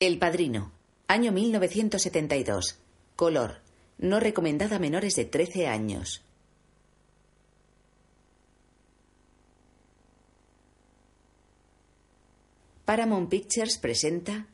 El Padrino. Año 1972. Color. No recomendada a menores de 13 años. Paramount Pictures presenta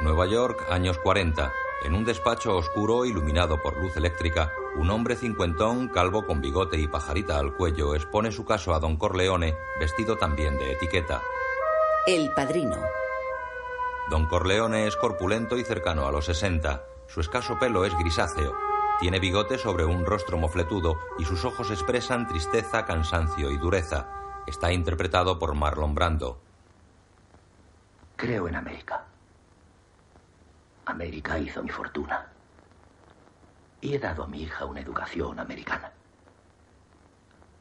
Nueva York, años 40. En un despacho oscuro iluminado por luz eléctrica, un hombre cincuentón, calvo con bigote y pajarita al cuello, expone su caso a don Corleone, vestido también de etiqueta. El Padrino. Don Corleone es corpulento y cercano a los 60. Su escaso pelo es grisáceo. Tiene bigote sobre un rostro mofletudo y sus ojos expresan tristeza, cansancio y dureza. Está interpretado por Marlon Brando. Creo en América. América hizo mi fortuna. Y he dado a mi hija una educación americana.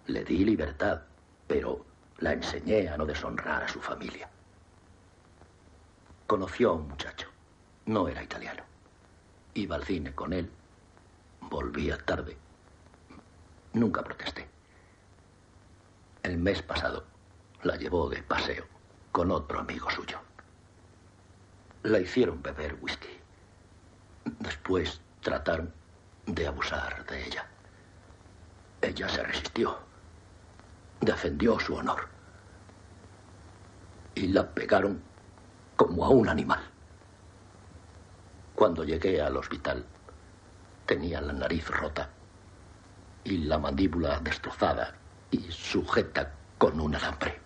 Le di libertad, pero la enseñé a no deshonrar a su familia. Conoció a un muchacho. No era italiano. Iba al cine con él. Volvía tarde. Nunca protesté. El mes pasado la llevó de paseo con otro amigo suyo. La hicieron beber whisky. Después trataron de abusar de ella. Ella se resistió. Defendió su honor. Y la pegaron como a un animal. Cuando llegué al hospital, tenía la nariz rota y la mandíbula destrozada y sujeta con un alambre.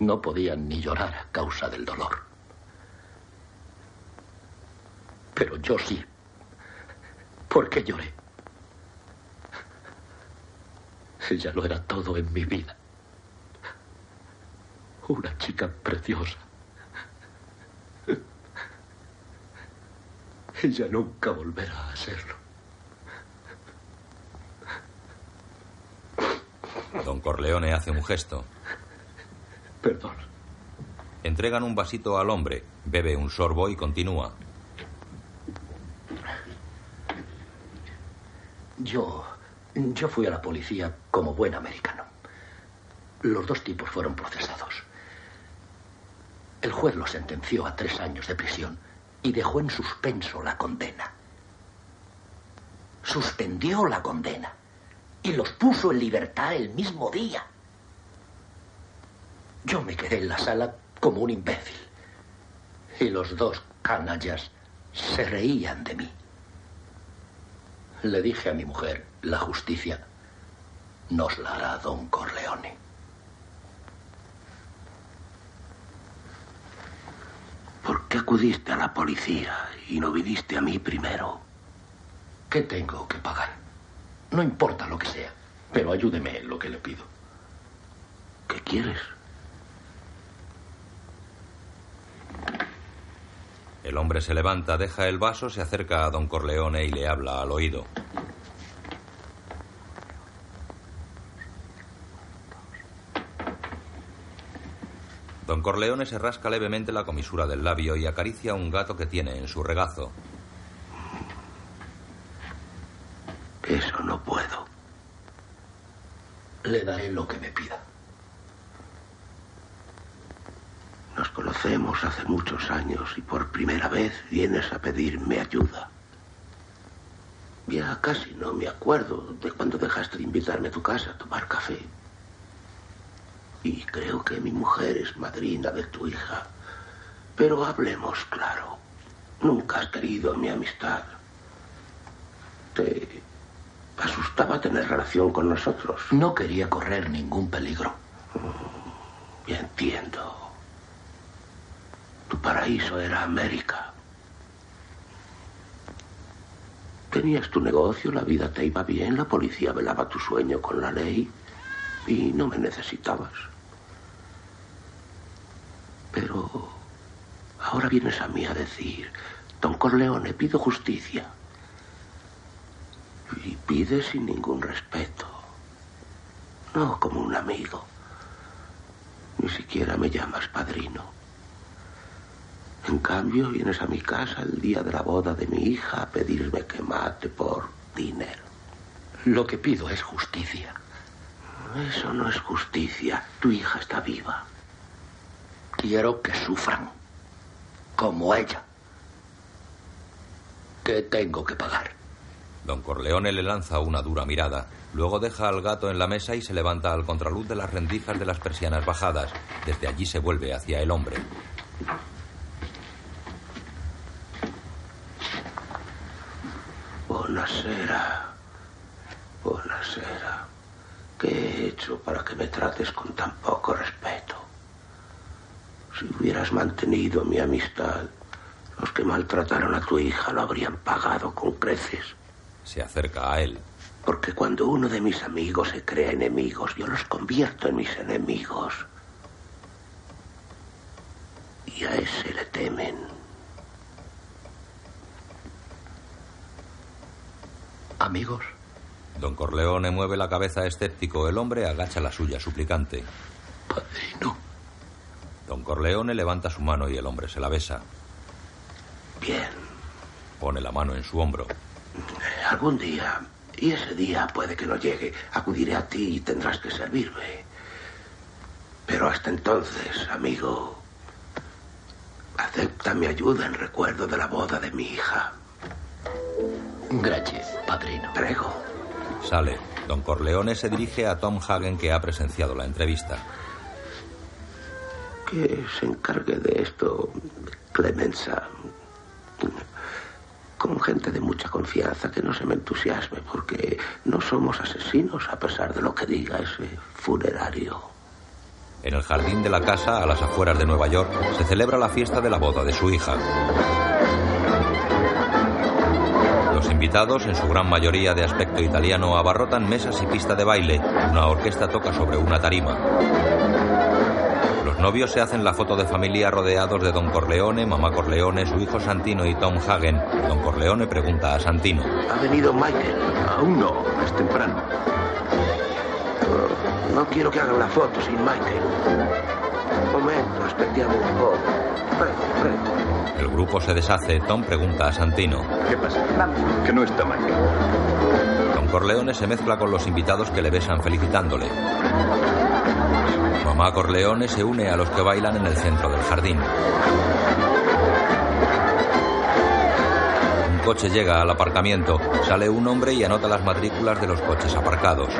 No podían ni llorar a causa del dolor. Pero yo sí. Porque lloré. Ella lo era todo en mi vida. Una chica preciosa. Ella nunca volverá a serlo. Don Corleone hace un gesto. Perdón. Entregan un vasito al hombre, bebe un sorbo y continúa. Yo. Yo fui a la policía como buen americano. Los dos tipos fueron procesados. El juez los sentenció a tres años de prisión y dejó en suspenso la condena. Suspendió la condena y los puso en libertad el mismo día. Yo me quedé en la sala como un imbécil. Y los dos canallas se reían de mí. Le dije a mi mujer, la justicia nos la hará don Corleone. ¿Por qué acudiste a la policía y no viniste a mí primero? ¿Qué tengo que pagar? No importa lo que sea, pero ayúdeme en lo que le pido. ¿Qué quieres? El hombre se levanta, deja el vaso, se acerca a don Corleone y le habla al oído. Don Corleone se rasca levemente la comisura del labio y acaricia a un gato que tiene en su regazo. Eso no puedo. Le daré lo que me pida. Nos conocemos hace muchos años y por primera vez vienes a pedirme ayuda. Ya casi no me acuerdo de cuando dejaste de invitarme a tu casa a tomar café. Y creo que mi mujer es madrina de tu hija. Pero hablemos claro. Nunca has querido mi amistad. Te asustaba tener relación con nosotros. No quería correr ningún peligro. Ya entiendo. Tu paraíso era América. Tenías tu negocio, la vida te iba bien, la policía velaba tu sueño con la ley y no me necesitabas. Pero ahora vienes a mí a decir, don Corleone, pido justicia. Y pides sin ningún respeto. No como un amigo. Ni siquiera me llamas padrino. En cambio, vienes a mi casa el día de la boda de mi hija a pedirme que mate por dinero. Lo que pido es justicia. Eso no es justicia. Tu hija está viva. Quiero que sufran. Como ella. ¿Qué tengo que pagar? Don Corleone le lanza una dura mirada. Luego deja al gato en la mesa y se levanta al contraluz de las rendijas de las persianas bajadas. Desde allí se vuelve hacia el hombre. Buenasera. Buenasera. ¿Qué he hecho para que me trates con tan poco respeto? Si hubieras mantenido mi amistad, los que maltrataron a tu hija lo habrían pagado con creces. Se acerca a él. Porque cuando uno de mis amigos se crea enemigos, yo los convierto en mis enemigos. Y a ese le temen. ¿Amigos? Don Corleone mueve la cabeza escéptico. El hombre agacha la suya suplicante. Padrino. Don Corleone levanta su mano y el hombre se la besa. Bien. Pone la mano en su hombro. Algún día, y ese día puede que no llegue, acudiré a ti y tendrás que servirme. Pero hasta entonces, amigo, acepta mi ayuda en recuerdo de la boda de mi hija. Gracias, padrino. Prego. Sale. Don Corleone se dirige a Tom Hagen que ha presenciado la entrevista. Que se encargue de esto Clemenza. Con gente de mucha confianza, que no se me entusiasme, porque no somos asesinos a pesar de lo que diga ese funerario. En el jardín de la casa, a las afueras de Nueva York, se celebra la fiesta de la boda de su hija. Invitados, en su gran mayoría de aspecto italiano, abarrotan mesas y pista de baile. Una orquesta toca sobre una tarima. Los novios se hacen la foto de familia rodeados de Don Corleone, Mamá Corleone, su hijo Santino y Tom Hagen. Don Corleone pregunta a Santino. ¿Ha venido Michael? Aún no, es temprano. No, no quiero que hagan la foto sin Michael. Un momento, aspettiamo un poco. Prego, prego. El grupo se deshace. Tom pregunta a Santino. ¿Qué pasa? Que no está mal. Don Corleone se mezcla con los invitados que le besan felicitándole. Mamá Corleone se une a los que bailan en el centro del jardín. Un coche llega al aparcamiento. Sale un hombre y anota las matrículas de los coches aparcados.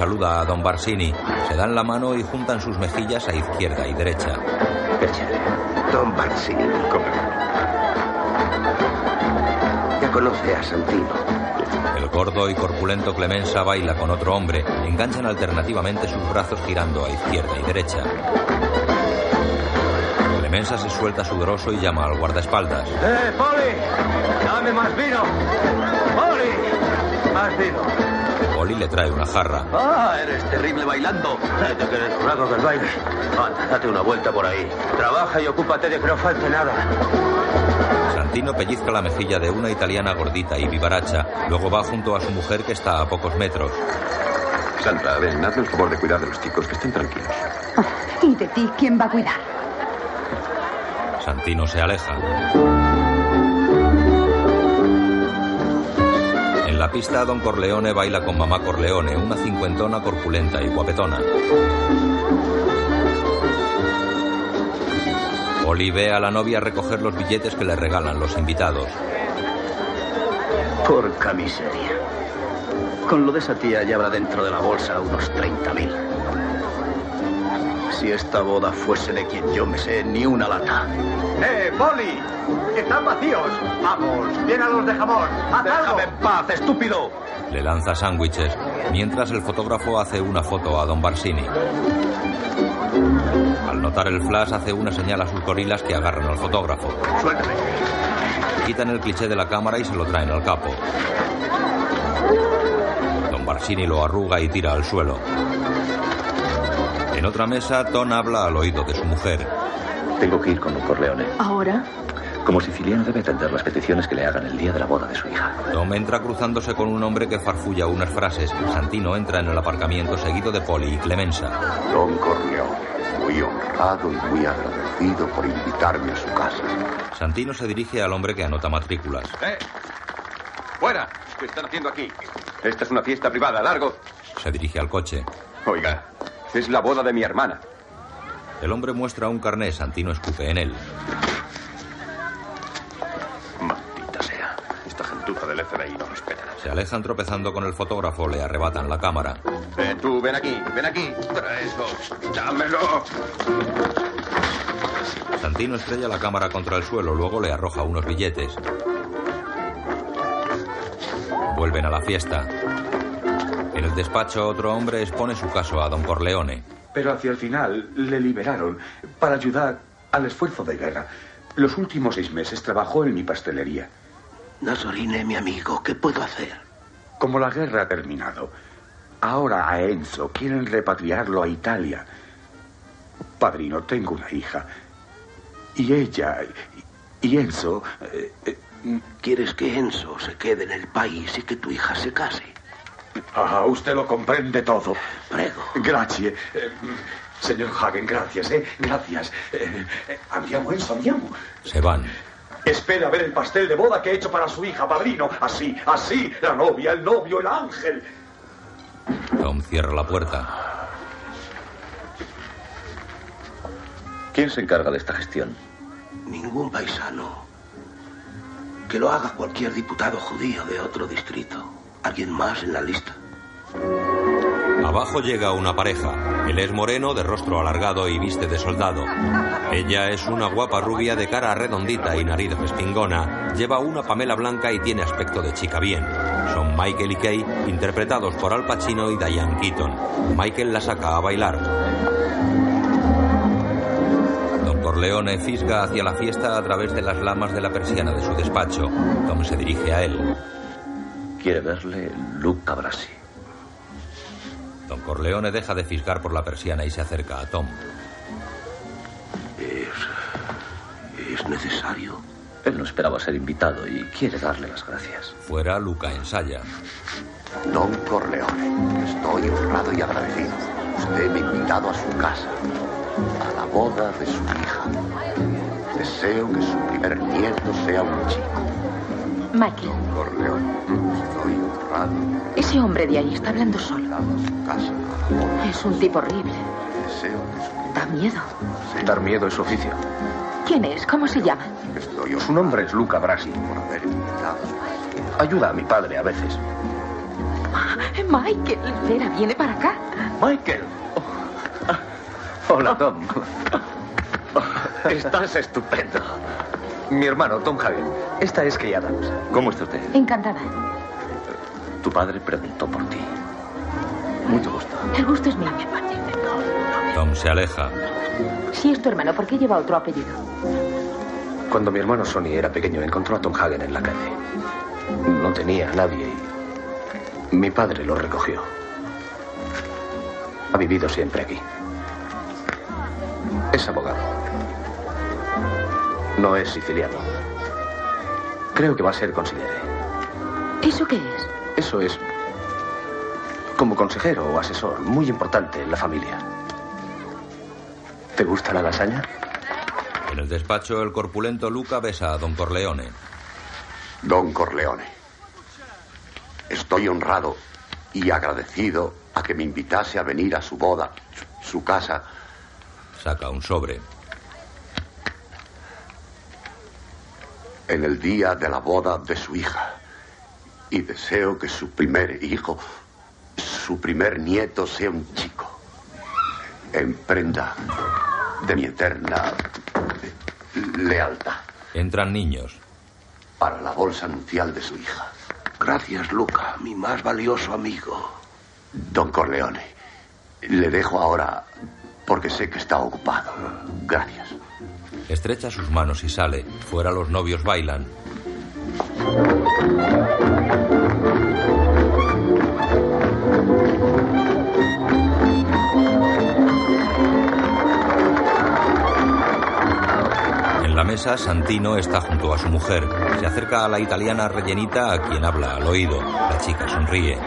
Saluda a Don Barsini. Se dan la mano y juntan sus mejillas a izquierda y derecha. Don Barzini. Ya conoce a Santino. El gordo y corpulento Clemenza baila con otro hombre. Enganchan alternativamente sus brazos girando a izquierda y derecha. Clemenza se suelta sudoroso y llama al guardaespaldas. ¡Eh, Poli! ¡Dame más vino! ¡Poli! ¡Más vino! Poli le trae una jarra. ¡Ah, eres terrible bailando! Vete que eres flaco que el baile. Anda, date una vuelta por ahí. Trabaja y ocúpate de que no falte nada. Santino pellizca la mejilla de una italiana gordita y vivaracha. Luego va junto a su mujer que está a pocos metros. Sandra, ven, hazme el favor de cuidar de los chicos, que estén tranquilos. ¿Y de ti quién va a cuidar? Santino se aleja. La pista, Don Corleone baila con Mamá Corleone, una cincuentona corpulenta y guapetona. Oli ve a la novia recoger los billetes que le regalan los invitados. Porca miseria. Con lo de esa tía ya habrá dentro de la bolsa unos 30.000. Si esta boda fuese de quien yo me sé, ni una lata. ¡Eh, Poli! ¡Están vacíos! ¡Vamos, llénalos de jamón! ¡Haz algo! ¡Déjame en paz, estúpido! Le lanza sándwiches, mientras el fotógrafo hace una foto a Don Barsini. Al notar el flash, hace una señal a sus gorilas que agarran al fotógrafo. Suéltame. Quitan el cliché de la cámara y se lo traen al capo. Barsini lo arruga y tira al suelo. En otra mesa, Tom habla al oído de su mujer. Tengo que ir con un Corleone. ¿Ahora? Como siciliano debe atender las peticiones que le hagan el día de la boda de su hija. Tom entra cruzándose con un hombre que farfulla unas frases. Santino entra en el aparcamiento seguido de Poli y Clemenza. Don Corleone, muy honrado y muy agradecido por invitarme a su casa. Santino se dirige al hombre que anota matrículas. ¡Eh! ¡Fuera! ¿Qué están haciendo aquí? Esta es una fiesta privada, largo. Se dirige al coche. Oiga, es la boda de mi hermana. El hombre muestra un carné, Santino escupe en él. Maldita sea. Esta gentuza del FBI no respeta. Se alejan tropezando con el fotógrafo, le arrebatan la cámara. Eh, tú, ven aquí, ven aquí. Trae eso. Dámelo. Santino estrella la cámara contra el suelo, luego le arroja unos billetes. Vuelven a la fiesta. En el despacho, otro hombre expone su caso a don Corleone. Pero hacia el final le liberaron para ayudar al esfuerzo de guerra. Los últimos seis meses trabajó en mi pastelería. Nasorine, mi amigo, ¿qué puedo hacer? Como la guerra ha terminado, ahora a Enzo quieren repatriarlo a Italia. Padrino, tengo una hija. Y ella y Enzo... eh, eh, ¿Quieres que Enzo se quede en el país y que tu hija se case? Ah, usted lo comprende todo. Prego. Gracias. Eh, señor Hagen, gracias, ¿eh? Gracias. Eh, eh, andiamo, Enzo, andiamo. Se van. Espera ver el pastel de boda que he hecho para su hija, padrino. Así, así, la novia, el novio, el ángel. Tom cierra la puerta. ¿Quién se encarga de esta gestión? Ningún paisano. Que lo haga cualquier diputado judío de otro distrito. ¿Alguien más en la lista? Abajo llega una pareja. Él es moreno, de rostro alargado y viste de soldado. Ella es una guapa rubia de cara redondita y nariz respingona. Lleva una pamela blanca y tiene aspecto de chica bien. Son Michael y Kay, interpretados por Al Pacino y Diane Keaton. Michael la saca a bailar. Don Corleone fisga hacia la fiesta a través de las lamas de la persiana de su despacho. Tom se dirige a él. Quiere verle Luca Brasi. Don Corleone deja de fisgar por la persiana y se acerca a Tom. ¿Es. es necesario? Él no esperaba ser invitado y quiere darle las gracias. Fuera, Luca ensaya. Don Corleone, estoy honrado y agradecido. Usted me ha invitado a su casa, a la boda de su hija. Deseo que su primer nieto sea un chico. Estoy honrado ese hombre de ahí está hablando solo. Es un tipo horrible. Da miedo. Dar miedo es su oficio. ¿Quién es? ¿Cómo se llama? Estoy Su nombre es Luca Brasi. por haber invitado. Ayuda a mi padre a veces. Michael, Vera viene para acá. Michael. Hola, Tom. Estás estupendo. Mi hermano, Tom Hagen. Esta es Kay Adams. ¿Cómo está usted? Encantada. Tu padre preguntó por ti. Mucho gusto. El gusto es mío. Tom se aleja. Si es tu hermano, ¿por qué lleva otro apellido? Cuando mi hermano Sonny era pequeño, encontró a Tom Hagen en la calle. No tenía a nadie y mi padre lo recogió. Ha vivido siempre aquí. Es abogado. No es siciliano. Creo que va a ser consigliere. ¿Eso qué es? Eso es como consejero o asesor, muy importante en la familia. ¿Te gusta la lasaña? En el despacho, el corpulento Luca besa a Don Corleone. Don Corleone, estoy honrado y agradecido a que me invitase a venir a su boda, su, su casa. Saca un sobre. En el día de la boda de su hija. Y deseo que su primer hijo, su primer nieto, sea un chico. En prenda de mi eterna lealtad. Entran niños. Para la bolsa nupcial de su hija. Gracias, Luca, mi más valioso amigo. Don Corleone, le dejo ahora porque sé que está ocupado. Gracias. Estrecha sus manos y sale. Fuera los novios bailan. En la mesa, Santino está junto a su mujer. Se acerca a la italiana rellenita a quien habla al oído. La chica sonríe.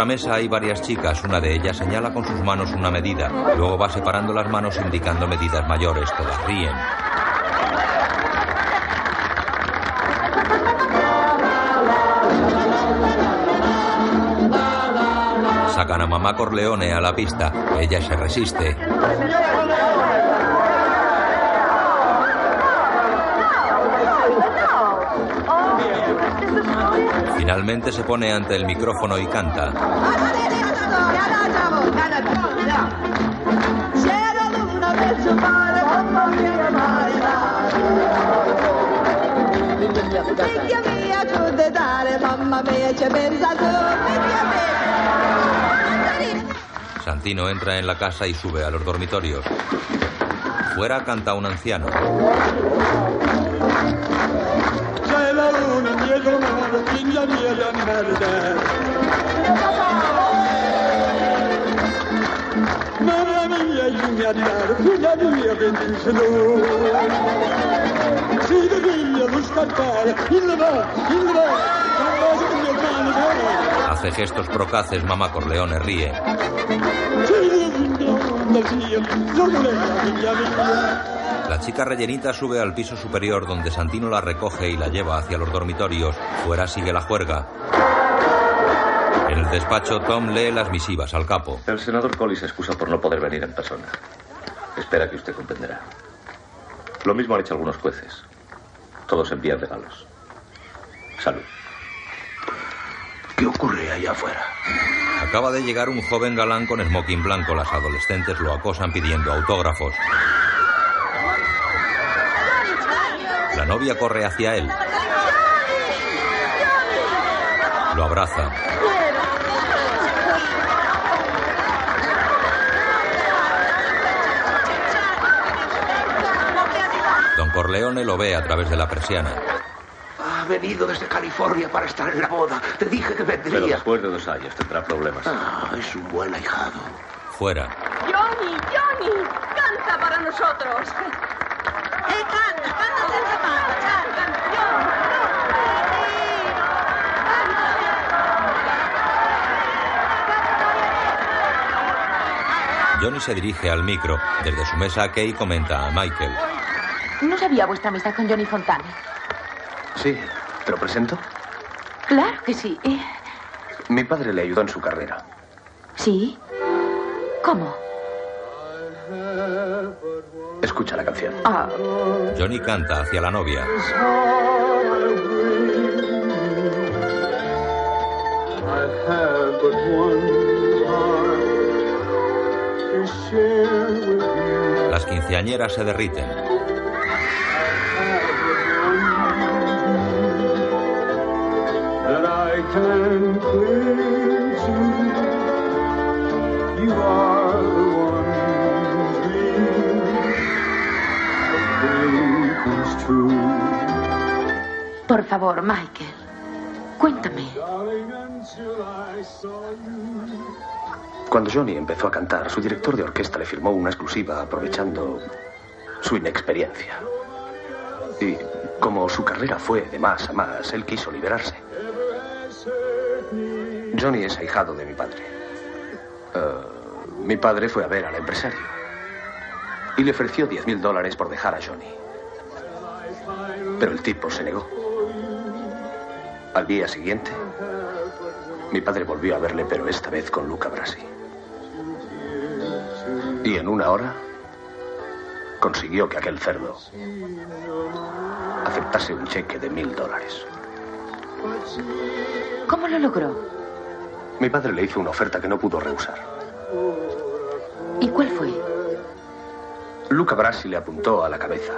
Otra mesa hay varias chicas. Una de ellas señala con sus manos una medida. Luego va separando las manos indicando medidas mayores. Todas ríen. Sacan a mamá Corleone a la pista. Ella se resiste. Finalmente se pone ante el micrófono y canta. Santino entra en la casa y sube a los dormitorios. Fuera canta un anciano. Hace gestos procaces, mamá Corleone ríe. La chica rellenita sube al piso superior donde Santino la recoge y la lleva hacia los dormitorios. Fuera sigue la juerga. En el despacho, Tom lee las misivas al capo. El senador Collins se excusa por no poder venir en persona. Espera que usted comprenderá. Lo mismo han hecho algunos jueces. Todos envían regalos. Salud. ¿Qué ocurre allá afuera? Acaba de llegar un joven galán con smoking blanco. Las adolescentes lo acosan pidiendo autógrafos. La novia corre hacia él. Lo abraza. Don Corleone lo ve a través de la persiana. Ha venido desde California para estar en la boda. Te dije que Pero vendría. después de dos años tendrá problemas. Ah, es un buen ahijado. Fuera. Johnny, Johnny, canta para nosotros. ¡Eh, canta, canta, canta, Johnny se dirige al micro. Desde su mesa, Kay comenta a Michael. No sabía vuestra amistad con Johnny Fontane. Sí, ¿te lo presento? Claro que sí. Eh, Mi padre le ayudó en su carrera. ¿Sí? ¿Cómo? Escucha la canción. Ah, Johnny canta hacia la novia. Dream that comes true. por favor, Michael. Cuéntame. Cuando Johnny empezó a cantar, su director de orquesta le firmó una exclusiva aprovechando su inexperiencia. Y como su carrera fue de más a más, él quiso liberarse. Johnny es ahijado de mi padre. Eh, mi padre fue a ver al empresario y le ofreció 10 mil dólares por dejar a Johnny. Pero el tipo se negó. Al día siguiente, mi padre volvió a verle, pero esta vez con Luca Brasi. Y en una hora consiguió que aquel cerdo aceptase un cheque de mil dólares. ¿Cómo lo logró? Mi padre le hizo una oferta que no pudo rehusar. ¿Y cuál fue? Luca Brasi le apuntó a la cabeza.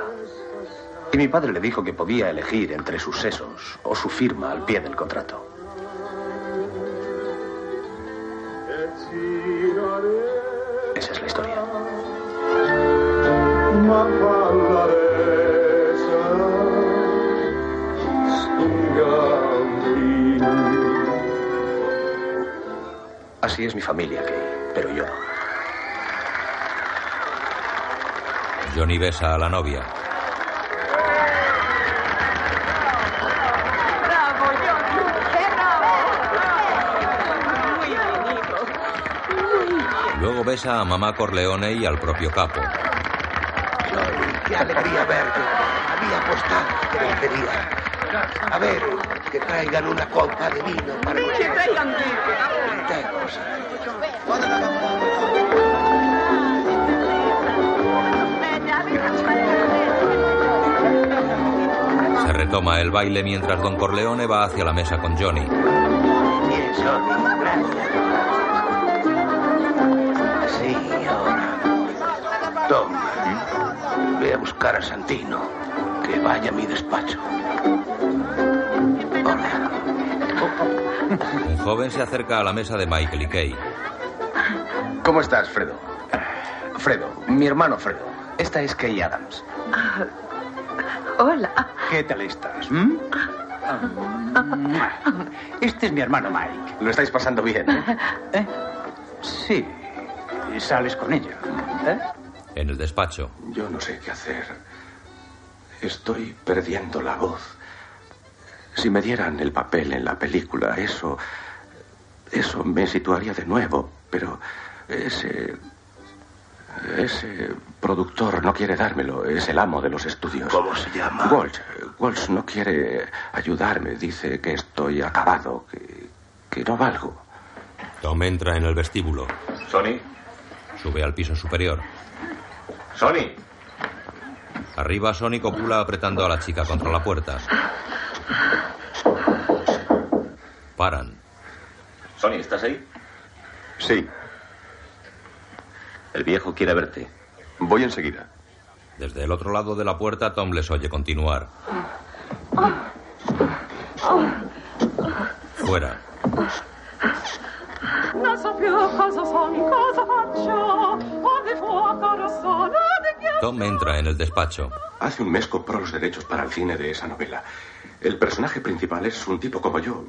Y mi padre le dijo que podía elegir entre sus sesos o su firma al pie del contrato. Esa es la historia. Ma pallaresa stungambi. Así es mi familia, Kay, pero yo no. Johnny besa a la novia. ¡Bravo, Johnny! ¡Qué bravo! Muy bonito. Luego besa a mamá Corleone y al propio capo. Johnny, qué alegría verte. Había apostado que vencería. A ver, que traigan una copa de vino para Que nosotros. traigan vino. Brindemos. Se retoma el baile mientras Don Corleone va hacia la mesa con Johnny. Bien, Johnny, gracias. Sí, ahora. Tom, ve a buscar a Santino. Que vaya a mi despacho. Hola. Un joven se acerca a la mesa de Michael y Kay. ¿Cómo estás, Fredo? Fredo, mi hermano Fredo. Esta es Kay Adams. Hola. ¿Qué tal estás? mm? Este es mi hermano Mike. Lo estáis pasando bien, ¿eh? ¿Eh? Sí. Y sales con ella. ¿Eh? En el despacho, Yo no sé qué hacer. Estoy perdiendo la voz. Si me dieran el papel en la película, eso. Eso me situaría de nuevo. Pero ese. Ese productor no quiere dármelo. Es el amo de los estudios. ¿Cómo se llama? Walsh. Walsh no quiere ayudarme. Dice que estoy acabado, que, que no valgo. Tom entra en el vestíbulo. Sony, Sube al piso superior. Sony. Arriba, Sonny copula apretando a la chica contra la puerta. Paran. Sony, ¿estás ahí? Sí, El viejo quiere verte. voy enseguida. Desde el otro lado de la puerta, Tom les oye continuar. Fuera. Non so più cosa sono, cosa faccio. Fuoco rosso, Tom entra en el despacho. Hace un mes compró los derechos para el cine de esa novela. El personaje principal es un tipo como yo.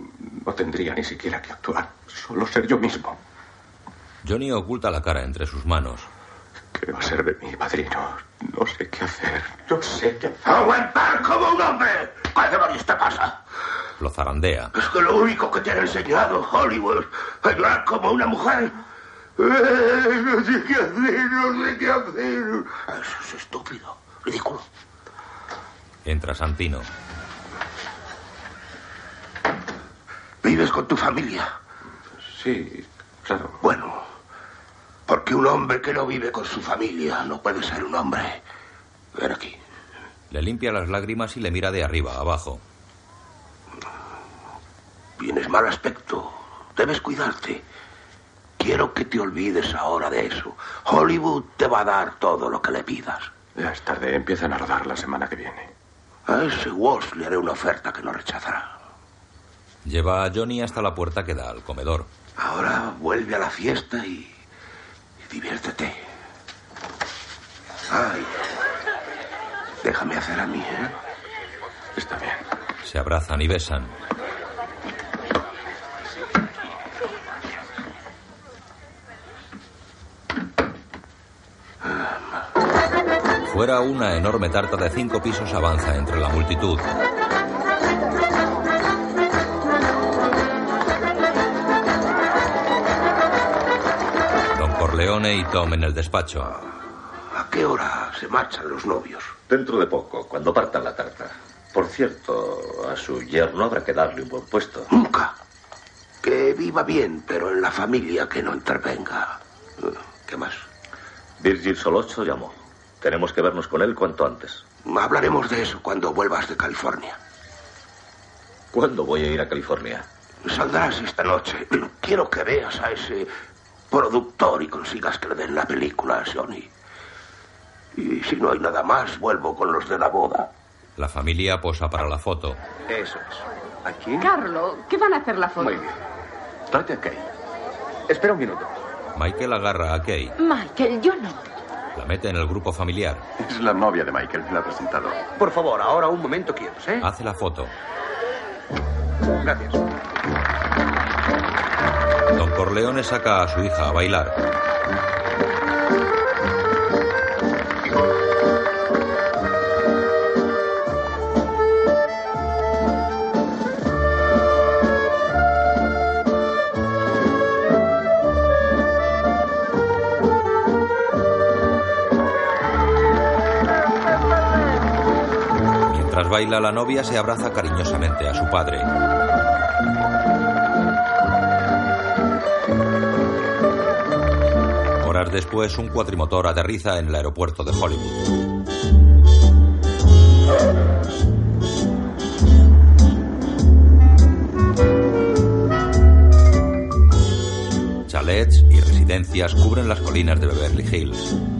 No tendría ni siquiera que actuar. Solo ser yo mismo. Johnny oculta la cara entre sus manos. ¿Qué va a ser de mi padrino? No sé qué hacer. No sé qué hacer. ¡Aguantar como un hombre! ¿Qué demonios te pasa? Lo zarandea. Es que lo único que te han enseñado Hollywood es hablar como una mujer. Eh, No sé qué hacer, no sé qué hacer. Eso es estúpido, ridículo. Entra Santino. ¿Vives con tu familia? Sí, claro. Bueno, porque un hombre que no vive con su familia no puede ser un hombre. Ven aquí. Le limpia las lágrimas y le mira de arriba a abajo. Tienes mal aspecto. Debes cuidarte. Quiero que te olvides ahora de eso. Hollywood te va a dar todo lo que le pidas. Ya es tarde. Empiezan a rodar la semana que viene. A ese Walsh le haré una oferta que no rechazará. Lleva a Johnny hasta la puerta que da al comedor. Ahora vuelve a la fiesta y, y diviértete. Ay, déjame hacer a mí, ¿eh? Está bien. Se abrazan y besan. Fuera una enorme tarta de cinco pisos avanza entre la multitud. Don Corleone y Tom en el despacho. ¿A qué hora se marchan los novios? Dentro de poco, cuando partan la tarta. Por cierto, a su yerno habrá que darle un buen puesto. Nunca. Que viva bien, pero en la familia que no intervenga. ¿Qué más? Virgil Solocho llamó. Tenemos que vernos con él cuanto antes. Hablaremos de eso cuando vuelvas de California. ¿Cuándo voy a ir a California? Saldrás esta noche. Quiero que veas a ese productor y consigas que le den la película a Johnny. Y si no hay nada más, vuelvo con los de la boda. La familia posa para la foto. Eso es. ¿Aquí? Carlo, ¿qué van a hacer la foto? Muy bien. Trate a Kay. Espera un minuto. Michael agarra a Kay. Michael, yo no. La mete en el grupo familiar. Es la novia de Michael. Me la ha presentado. Por favor, ahora un momento quietos, ¿eh? Hace la foto. Gracias. Don Corleone saca a su hija a bailar. Baila, la novia se abraza cariñosamente a su padre. Horas después, un cuatrimotor aterriza en el aeropuerto de Hollywood. Chalets y residencias cubren las colinas de Beverly Hills.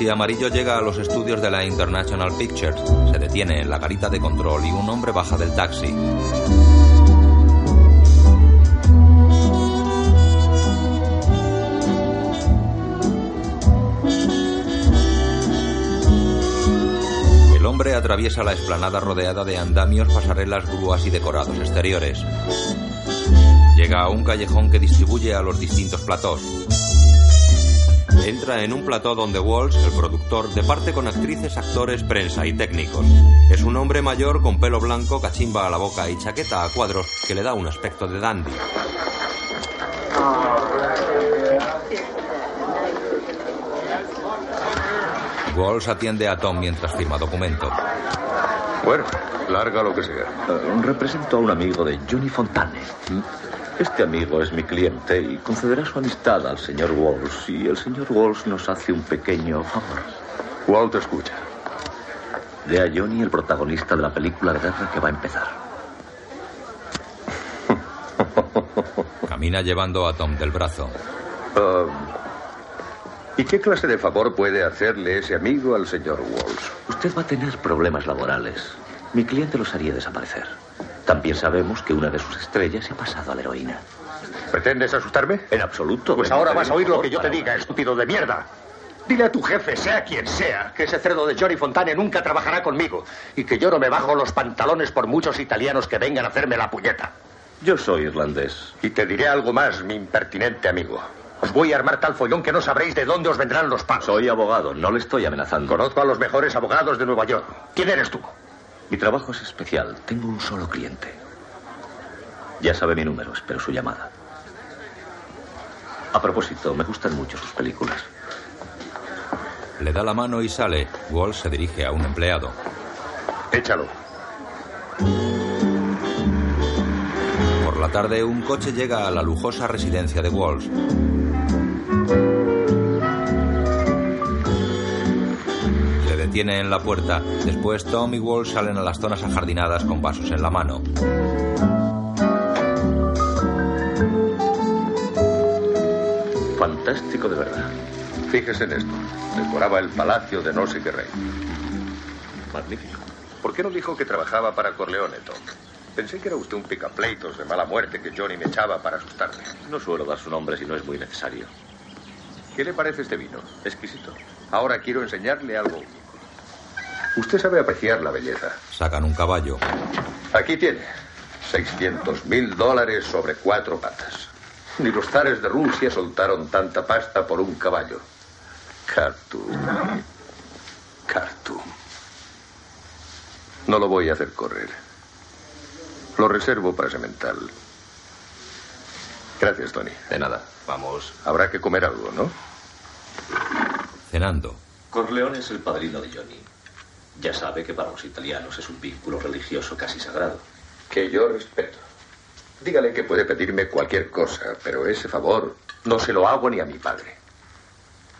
Taxi amarillo llega a los estudios de la International Pictures. Se detiene en la garita de control y un hombre baja del taxi. El hombre atraviesa la explanada rodeada de andamios, pasarelas, grúas y decorados exteriores. Llega a un callejón que distribuye a los distintos platós. Entra en un plató donde Walsh, el productor, departe con actrices, actores, prensa y técnicos. Es un hombre mayor con pelo blanco, cachimba a la boca y chaqueta a cuadros que le da un aspecto de dandy. Walsh atiende a Tom mientras firma documentos. Bueno, larga lo que sea. Eh, represento a un amigo de Johnny Fontane. Este amigo es mi cliente y concederá su amistad al señor Walsh y el señor Walsh nos hace un pequeño favor. Walt escucha. De a Johnny el protagonista de la película de guerra que va a empezar. Camina llevando a Tom del brazo. Ah, ¿Y qué clase de favor puede hacerle ese amigo al señor Walsh? Usted va a tener problemas laborales. Mi cliente los haría desaparecer. También sabemos que una de sus estrellas se ha pasado a la heroína. ¿Pretendes asustarme? En absoluto. Pues ahora vas a oír lo que yo te diga, estúpido de mierda. Dile a tu jefe, sea quien sea, que ese cerdo de Johnny Fontane nunca trabajará conmigo y que yo no me bajo los pantalones por muchos italianos que vengan a hacerme la puñeta. Yo soy irlandés. Y te diré algo más, mi impertinente amigo. Os voy a armar tal follón que no sabréis de dónde os vendrán los pasos. Soy abogado, no le estoy amenazando. Conozco a los mejores abogados de Nueva York. ¿Quién eres tú? Mi trabajo es especial. Tengo un solo cliente. Ya sabe mi número, espero su llamada. A propósito, me gustan mucho sus películas. Le da la mano y sale. Walsh se dirige a un empleado. Échalo. Por la tarde, un coche llega a la lujosa residencia de Walsh. Detiene en la puerta. Después, Tom y Walsh salen a las zonas ajardinadas con vasos en la mano. Fantástico de verdad. Fíjese en esto. Decoraba el palacio de no sé qué rey. Magnífico. ¿Por qué no dijo que trabajaba para Corleone, Tom? Pensé que era usted un picapleitos de mala muerte que Johnny me echaba para asustarme. No suelo dar su nombre si no es muy necesario. ¿Qué le parece este vino? Exquisito. Ahora quiero enseñarle algo único. Usted sabe apreciar la belleza. Sacan un caballo. Aquí tiene. 600 mil dólares sobre cuatro patas. Ni los zares de Rusia soltaron tanta pasta por un caballo. Khartoum. Khartoum. No lo voy a hacer correr. Lo reservo para semental. Gracias, Tony. De nada. Vamos. Habrá que comer algo, ¿no? Cenando. Corleone es el padrino de Johnny. Ya sabe que para los italianos es un vínculo religioso casi sagrado. Que yo respeto. Dígale que puede pedirme cualquier cosa, pero ese favor no se lo hago ni a mi padre.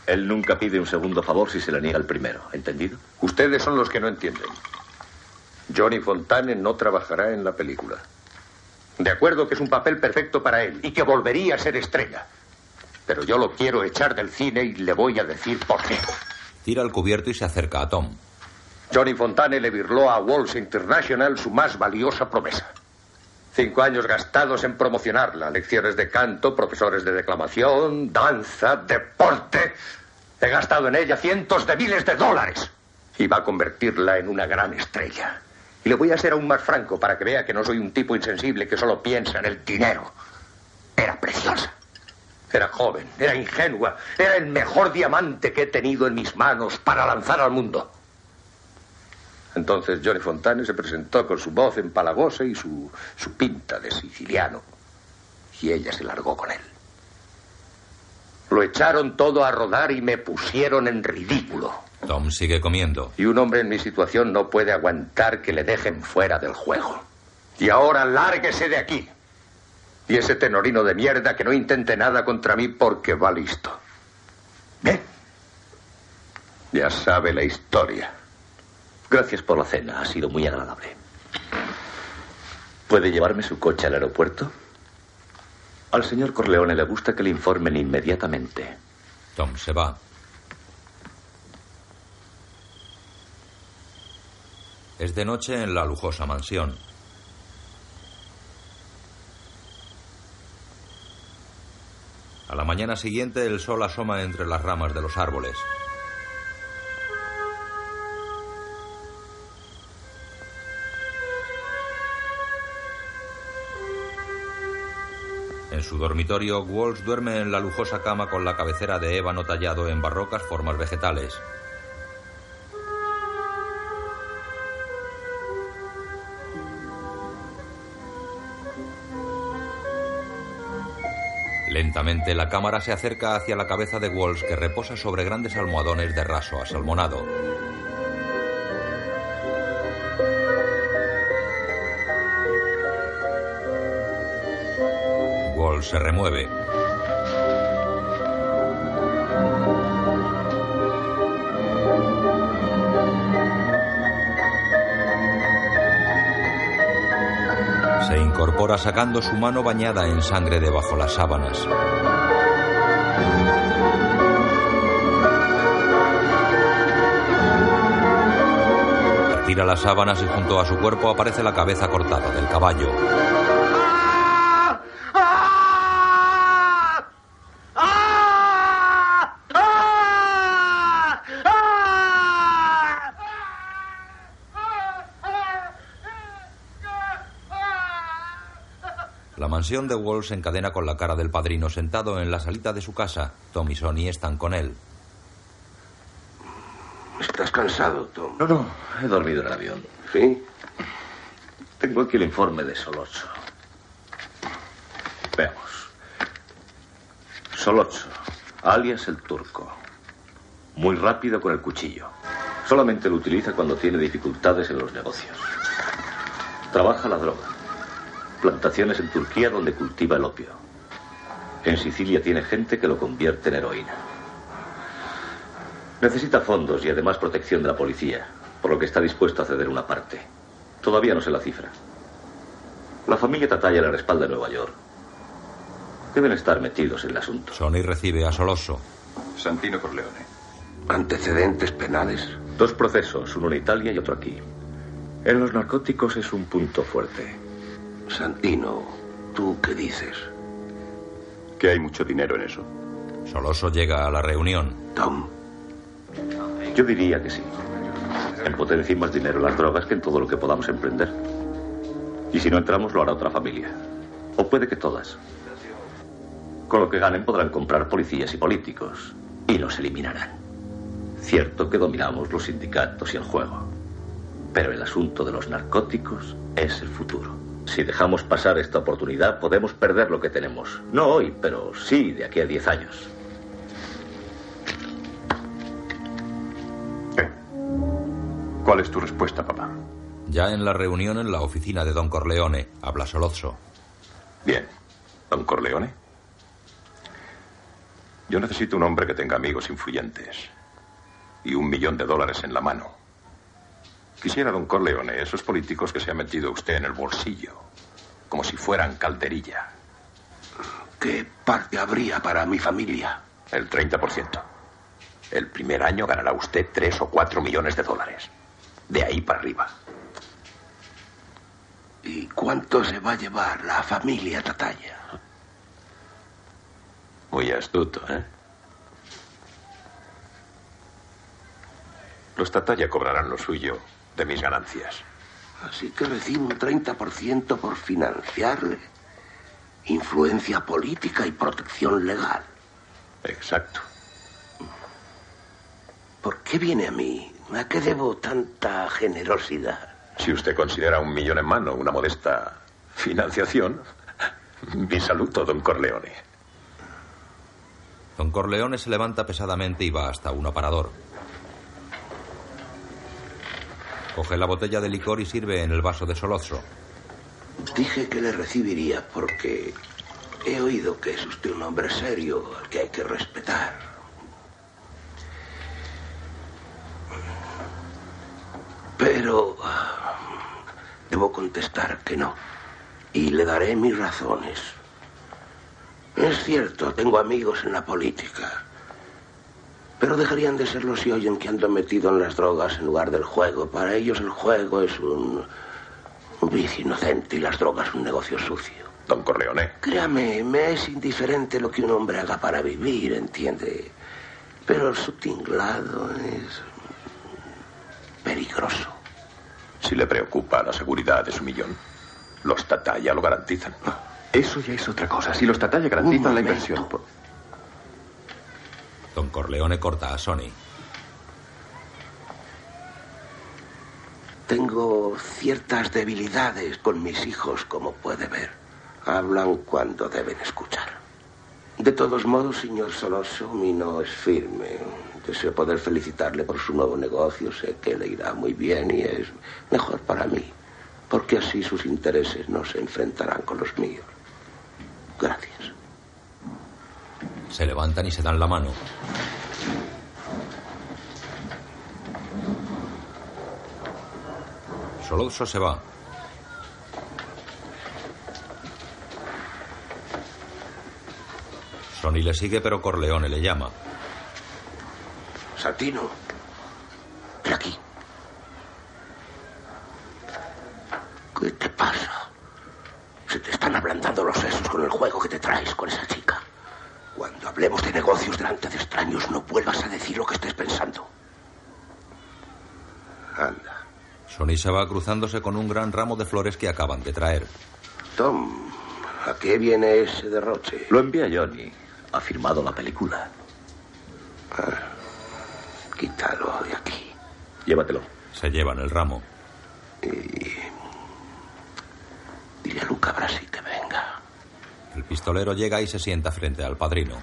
Él nunca pide un segundo favor si se le niega el primero, ¿entendido? Ustedes son los que no entienden. Johnny Fontane no trabajará en la película. De acuerdo que es un papel perfecto para él y que volvería a ser estrella. Pero yo lo quiero echar del cine y le voy a decir por qué. Tira el cubierto y se acerca a Tom. Johnny Fontane le virló a Walls International su más valiosa promesa. Cinco años gastados en promocionarla. Lecciones de canto, profesores de declamación, danza, deporte. He gastado en ella cientos de miles de dólares. Y va a convertirla en una gran estrella. Y le voy a ser aún más franco para que vea que no soy un tipo insensible que solo piensa en el dinero. Era preciosa. Era joven, era ingenua, era el mejor diamante que he tenido en mis manos para lanzar al mundo. Entonces Johnny Fontane se presentó con su voz empalagosa y su, su pinta de siciliano. Y ella se largó con él. Lo echaron todo a rodar y me pusieron en ridículo. Tom sigue comiendo. Y un hombre en mi situación no puede aguantar que le dejen fuera del juego. Y ahora lárguese de aquí. Y ese tenorino de mierda que no intente nada contra mí porque va listo. Bien. Ya sabe la historia. Gracias por la cena, ha sido muy agradable. ¿Puede llevarme su coche al aeropuerto? Al señor Corleone le gusta que le informen inmediatamente. Tom se va. Es de noche en la lujosa mansión. A la mañana siguiente el sol asoma entre las ramas de los árboles. En su dormitorio, Walsh duerme en la lujosa cama con la cabecera de ébano tallado en barrocas formas vegetales. Lentamente la cámara se acerca hacia la cabeza de Walsh que reposa sobre grandes almohadones de raso asalmonado. Se remueve. Se incorpora sacando su mano bañada en sangre debajo las sábanas. Retira las sábanas y junto a su cuerpo aparece la cabeza cortada del caballo. La mansión de Wall se encadena con la cara del padrino sentado en la salita de su casa. Tom y Sonny están con él. ¿Estás cansado, Tom? No, no, he dormido en el avión. ¿Sí? Tengo aquí el informe de Solocho. Veamos. Solocho, alias el turco. Muy rápido con el cuchillo. Solamente lo utiliza cuando tiene dificultades en los negocios. Trabaja la droga. Plantaciones en Turquía donde cultiva el opio. En Sicilia tiene gente que lo convierte en heroína. Necesita fondos y además protección de la policía, por lo que está dispuesto a ceder una parte. Todavía no sé la cifra. La familia Tataya le respalda en Nueva York. Deben estar metidos en el asunto. Sonny recibe a Soloso. Santino Corleone. ¿Antecedentes penales? Dos procesos, uno en Italia y otro aquí. En los narcóticos es un punto fuerte. Santino, ¿tú qué dices? Que hay mucho dinero en eso. Soloso llega a la reunión. Tom. Yo diría que sí. En potencia hay más dinero en las drogas que en todo lo que podamos emprender. Y si no entramos, lo hará otra familia. O puede que todas. Con lo que ganen podrán comprar policías y políticos. Y los eliminarán. Cierto que dominamos los sindicatos y el juego. Pero el asunto de los narcóticos es el futuro. Si dejamos pasar esta oportunidad, podemos perder lo que tenemos. No hoy, pero sí de aquí a diez años. ¿Cuál es tu respuesta, papá? Ya en la reunión en la oficina de Don Corleone, habla Solozzo. Bien. ¿Don Corleone? Yo necesito un hombre que tenga amigos influyentes y un millón de dólares en la mano. Quisiera, don Corleone, esos políticos que se ha metido usted en el bolsillo, como si fueran calderilla. ¿Qué parte habría para mi familia? El 30%. El primer año ganará usted tres o cuatro millones de dólares. De ahí para arriba. ¿Y cuánto se va a llevar la familia Tataya? Muy astuto, ¿eh? Los Tataya cobrarán lo suyo de mis ganancias. Así que recibo un 30% por financiarle. Influencia política y protección legal. Exacto. ¿Por qué viene a mí? ¿A qué debo tanta generosidad? Si usted considera un millón en mano una modesta financiación, mi saludo, don Corleone. Don Corleone se levanta pesadamente y va hasta un aparador. Coge la botella de licor y sirve en el vaso de Solozzo. Dije que le recibiría porque he oído que es usted un hombre serio al que hay que respetar. Pero ah, debo contestar que no. Y le daré mis razones. Es cierto, tengo amigos en la política. Pero dejarían de serlo si oyen que ando metido en las drogas en lugar del juego. Para ellos el juego es un, un vicio inocente y las drogas un negocio sucio. Don Corleone. Créame, me es indiferente lo que un hombre haga para vivir, ¿entiende? Pero su tinglado es peligroso. Si le preocupa la seguridad de su millón, los Tataya lo garantizan. Eso ya es otra cosa. Si los Tataya garantizan la inversión. por- Don Corleone corta a Sony. Tengo ciertas debilidades con mis hijos, como puede ver. Hablan cuando deben escuchar. De todos modos, señor Soloso, mi no es firme. Deseo poder felicitarle por su nuevo negocio. Sé que le irá muy bien y es mejor para mí, porque así sus intereses no se enfrentarán con los míos. Gracias. Se levantan y se dan la mano. Solozzo se va. Sony le sigue, pero Corleone le llama. Satino, ven aquí. ¿Qué te pasa? Se te están ablandando los sesos con el juego que te traes con esa chica. Cuando hablemos de negocios delante de extraños, no vuelvas a decir lo que estés pensando. Anda. Sony se va cruzándose con un gran ramo de flores que acaban de traer. Tom, ¿a qué viene ese derroche? Lo envía Johnny. Ha firmado la película. Quítalo de aquí. Llévatelo. Se llevan el ramo. Dile a Luca Brasi pistolero llega y se sienta frente al padrino.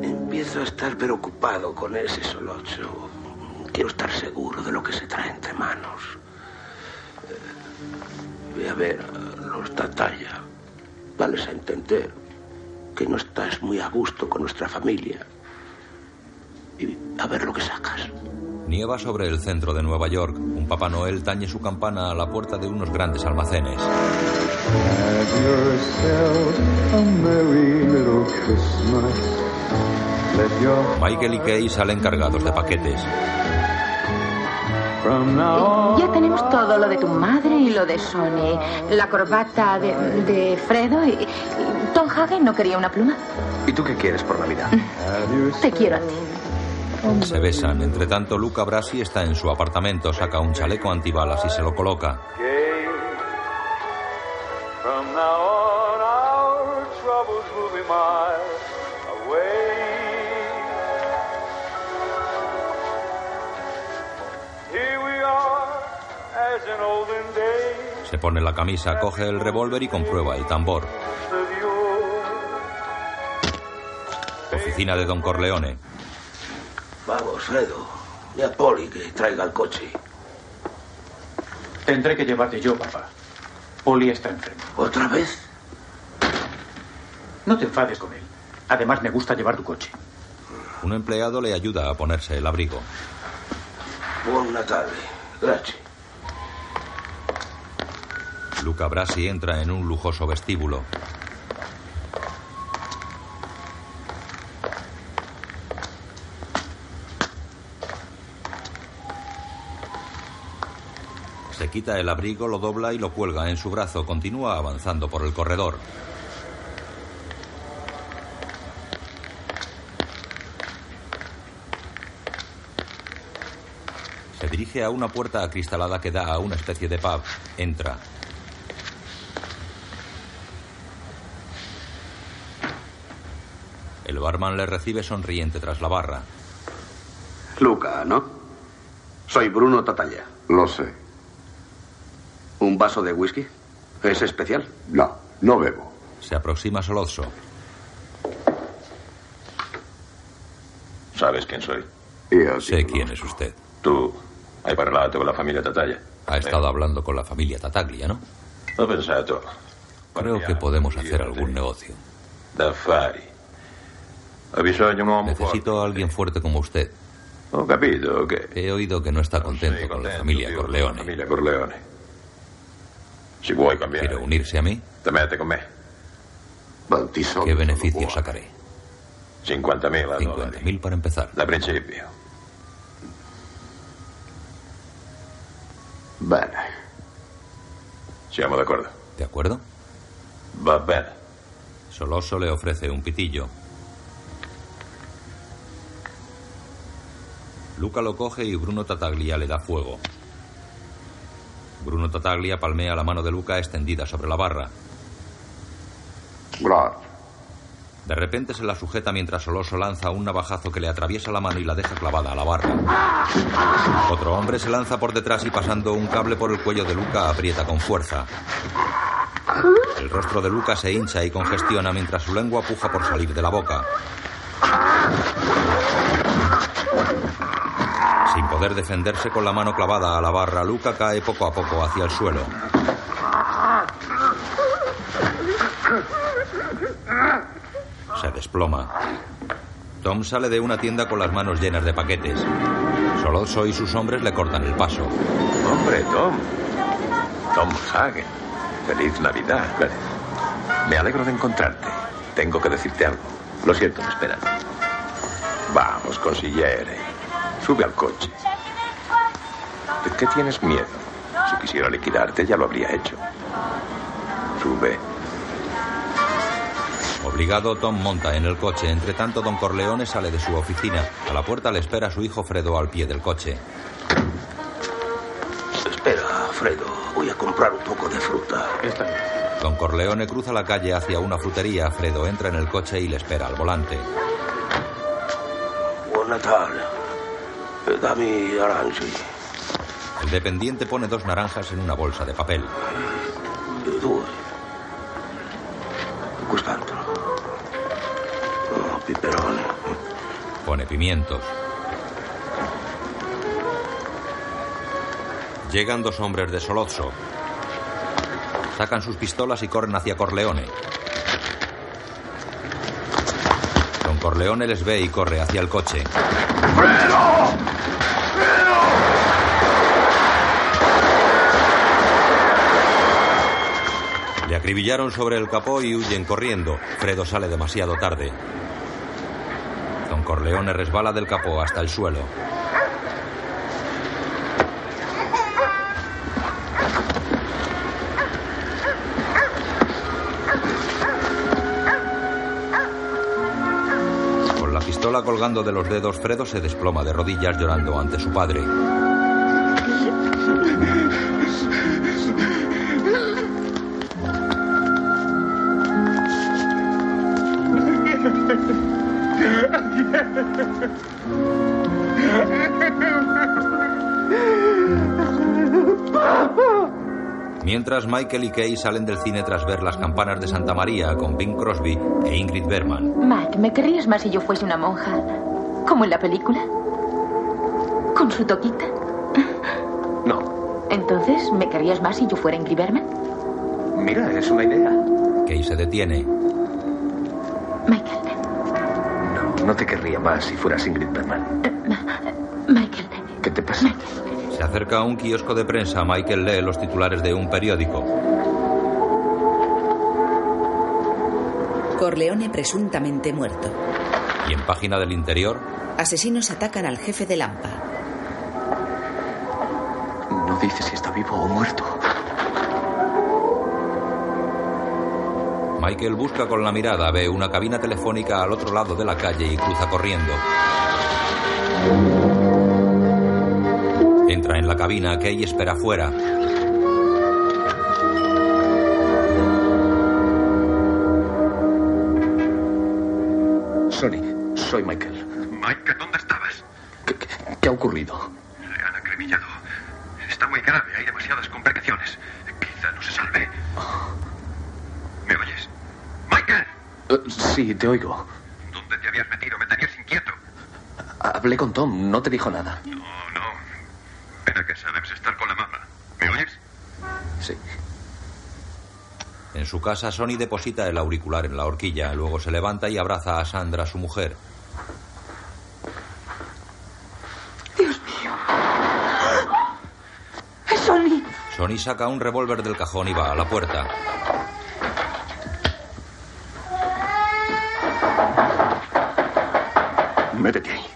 Empiezo a estar preocupado con ese solocho. Quiero estar seguro de lo que se trae entre manos. Eh, Ve a ver los Tataya. Dales a entender que no estás muy a gusto con nuestra familia. Y a ver lo que sacas. Nieva sobre el centro de Nueva York. Un Papá Noel tañe su campana a la puerta de unos grandes almacenes. Have yourself a merry little Christmas. Let your Michael y Kay salen cargados de paquetes. from now on. Ya tenemos todo lo de tu madre y lo de Sony. La corbata de, de Fredo y, y Tom Hagen no quería una pluma. ¿Y tú qué quieres por Navidad? Te quiero a ti. Se besan. Entre tanto, Luca Brasi está en su apartamento, saca un chaleco antibalas y se lo coloca. Gay. From now on, our troubles will be miles away. Here we are, as in olden days Se pone la camisa, coge el revólver y comprueba el tambor. Oficina de Don Corleone. Vamos, Fredo. Di a Poli que traiga el coche. Tendré que llevarte yo, papá. Poli está enfermo. ¿Otra vez? No te enfades con él. Además, me gusta llevar tu coche. Un empleado le ayuda a ponerse el abrigo. Buon Natale. Gracias. Luca Brasi entra en un lujoso vestíbulo. Se quita el abrigo, lo dobla y lo cuelga en su brazo. Continúa avanzando por el corredor. Se dirige a una puerta acristalada que da a una especie de pub. Entra. El barman le recibe sonriente tras la barra. Luca, ¿no? Soy Bruno Tatalla. Lo sé. ¿Un vaso de whisky? ¿Es especial? No, no bebo. Se aproxima Solozzo. ¿Sabes quién soy? Sé quién es usted. Tú hai parlato con la familia Tataglia? Ha estado hablando con la familia Tataglia, ¿no? Ho pensato. Creo que podemos hacer algún negocio. D'affari. Ho bisogno di un uomo Necesito a alguien fuerte como usted. Ho capito che... He oído que no está contento con la familia Corleone. Familia Corleone. ¿Quiere unirse a mí? ¿Qué beneficio sacaré? 50.000 dollari. 50.000 para empezar. Da principio. Bene. Siamo d'accordo? ¿De acuerdo? Va bene. Soloso le ofrece un pitillo. Luca lo coge y Bruno Tataglia le da fuego. Bruno Tataglia palmea la mano de Luca extendida sobre la barra. De repente se la sujeta mientras Soloso lanza un navajazo que le atraviesa la mano y la deja clavada a la barra. Otro hombre se lanza por detrás y pasando un cable por el cuello de Luca aprieta con fuerza. El rostro de Luca se hincha y congestiona mientras su lengua puja por salir de la boca. Poder defenderse con la mano clavada a la barra, Luca cae poco a poco hacia el suelo. Se desploma. Tom sale de una tienda con las manos llenas de paquetes. Soloso y sus hombres le cortan el paso. Hombre, Tom. Tom Hagen. Feliz Navidad. Me alegro de encontrarte. Tengo que decirte algo. Lo siento, me esperan. Vamos, consigliere. Sube al coche. ¿De qué tienes miedo? Si quisiera liquidarte, ya lo habría hecho. Sube. Obligado, Tom monta en el coche. Entre tanto, Don Corleone sale de su oficina. A la puerta le espera su hijo Fredo al pie del coche. Espera, Fredo. Voy a comprar un poco de fruta. Don Corleone cruza la calle hacia una frutería. Fredo entra en el coche y le espera al volante. Buon Natale. Eh, Dammi aranci. El dependiente pone dos naranjas en una bolsa de papel. Oh. Pone pimientos. Llegan dos hombres de Solozzo. Sacan sus pistolas y corren hacia Corleone. Don Corleone les ve y corre hacia el coche. Le acribillaron sobre el capó y huyen corriendo. Fredo sale demasiado tarde. Don Corleone resbala del capó hasta el suelo. Con la pistola colgando de los dedos, Fredo se desploma de rodillas llorando ante su padre. Mientras Michael y Kay salen del cine tras ver las campanas de Santa María con Bing Crosby e Ingrid Bergman. Matt, ¿me querrías más si yo fuese una monja? ¿Como en la película? ¿Con su toquita? No. Entonces, ¿me querrías más si yo fuera Ingrid Bergman? Mira, es una idea. Kay se detiene. No, no te querría más si fueras Ingrid Bergman. Michael. ¿Qué te pasa? Se acerca a un kiosco de prensa. Michael lee los titulares de un periódico. Corleone presuntamente muerto. Y en página del interior, Asesinos atacan al jefe de Lampa. No dice si está vivo o muerto. Michael busca con la mirada, ve una cabina telefónica al otro lado de la calle y cruza corriendo. La cabina. Kay espera fuera. Sonny, soy Michael. Michael, ¿dónde estabas? ¿Qué, qué, qué ha ocurrido? Le han acribillado. Está muy grave, hay demasiadas complicaciones. Quizá no se salve. ¿Me oyes? ¡Michael! Eh, sí, te oigo. ¿Dónde te habías metido? Me tenías inquieto. Hablé con Tom, no te dijo nada. No, no. Ven a casa, debes estar con la mamá. ¿Me oyes? Sí. En su casa, Sonny deposita el auricular en la horquilla, luego se levanta y abraza a Sandra, su mujer. Dios mío. ¡Es Sonny! Sonny saca un revólver del cajón y va a la puerta. Métete ahí.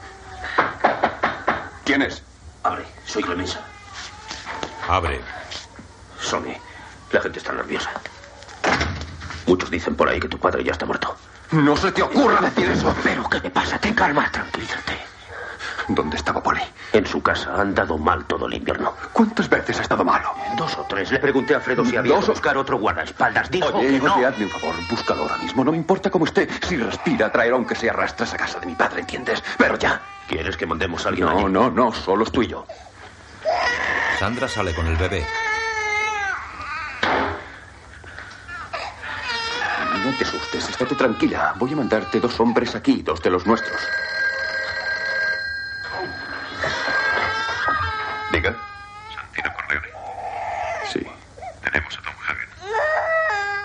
¿Quién es? Abre, soy Clemenza. Abre. Sonny, la gente está nerviosa. Muchos dicen por ahí que tu padre ya está muerto. No se te ocurra decir eso. Pero, ¿qué me pasa? Ten calma, tranquilízate. ¿Dónde estaba Polly? En su casa. Han dado mal todo el invierno. ¿Cuántas veces ha estado malo? Dos o tres. Le pregunté a Fredo si había Dos que buscar otro guardaespaldas. Dijo Oye, que no. oye, hazme un favor, búscalo ahora mismo. No me importa cómo esté. Si respira, traerá aunque sea rastras a casa de mi padre, ¿entiendes? Pero ya. ¿Quieres que mandemos a alguien No, allí? no, no, solo es tú y yo. Sandra sale con el bebé. No te asustes, estate tranquila. Voy a mandarte dos hombres aquí, dos de los nuestros. Diga. Santino Corleone. Sí. Tenemos a Tom Hagen.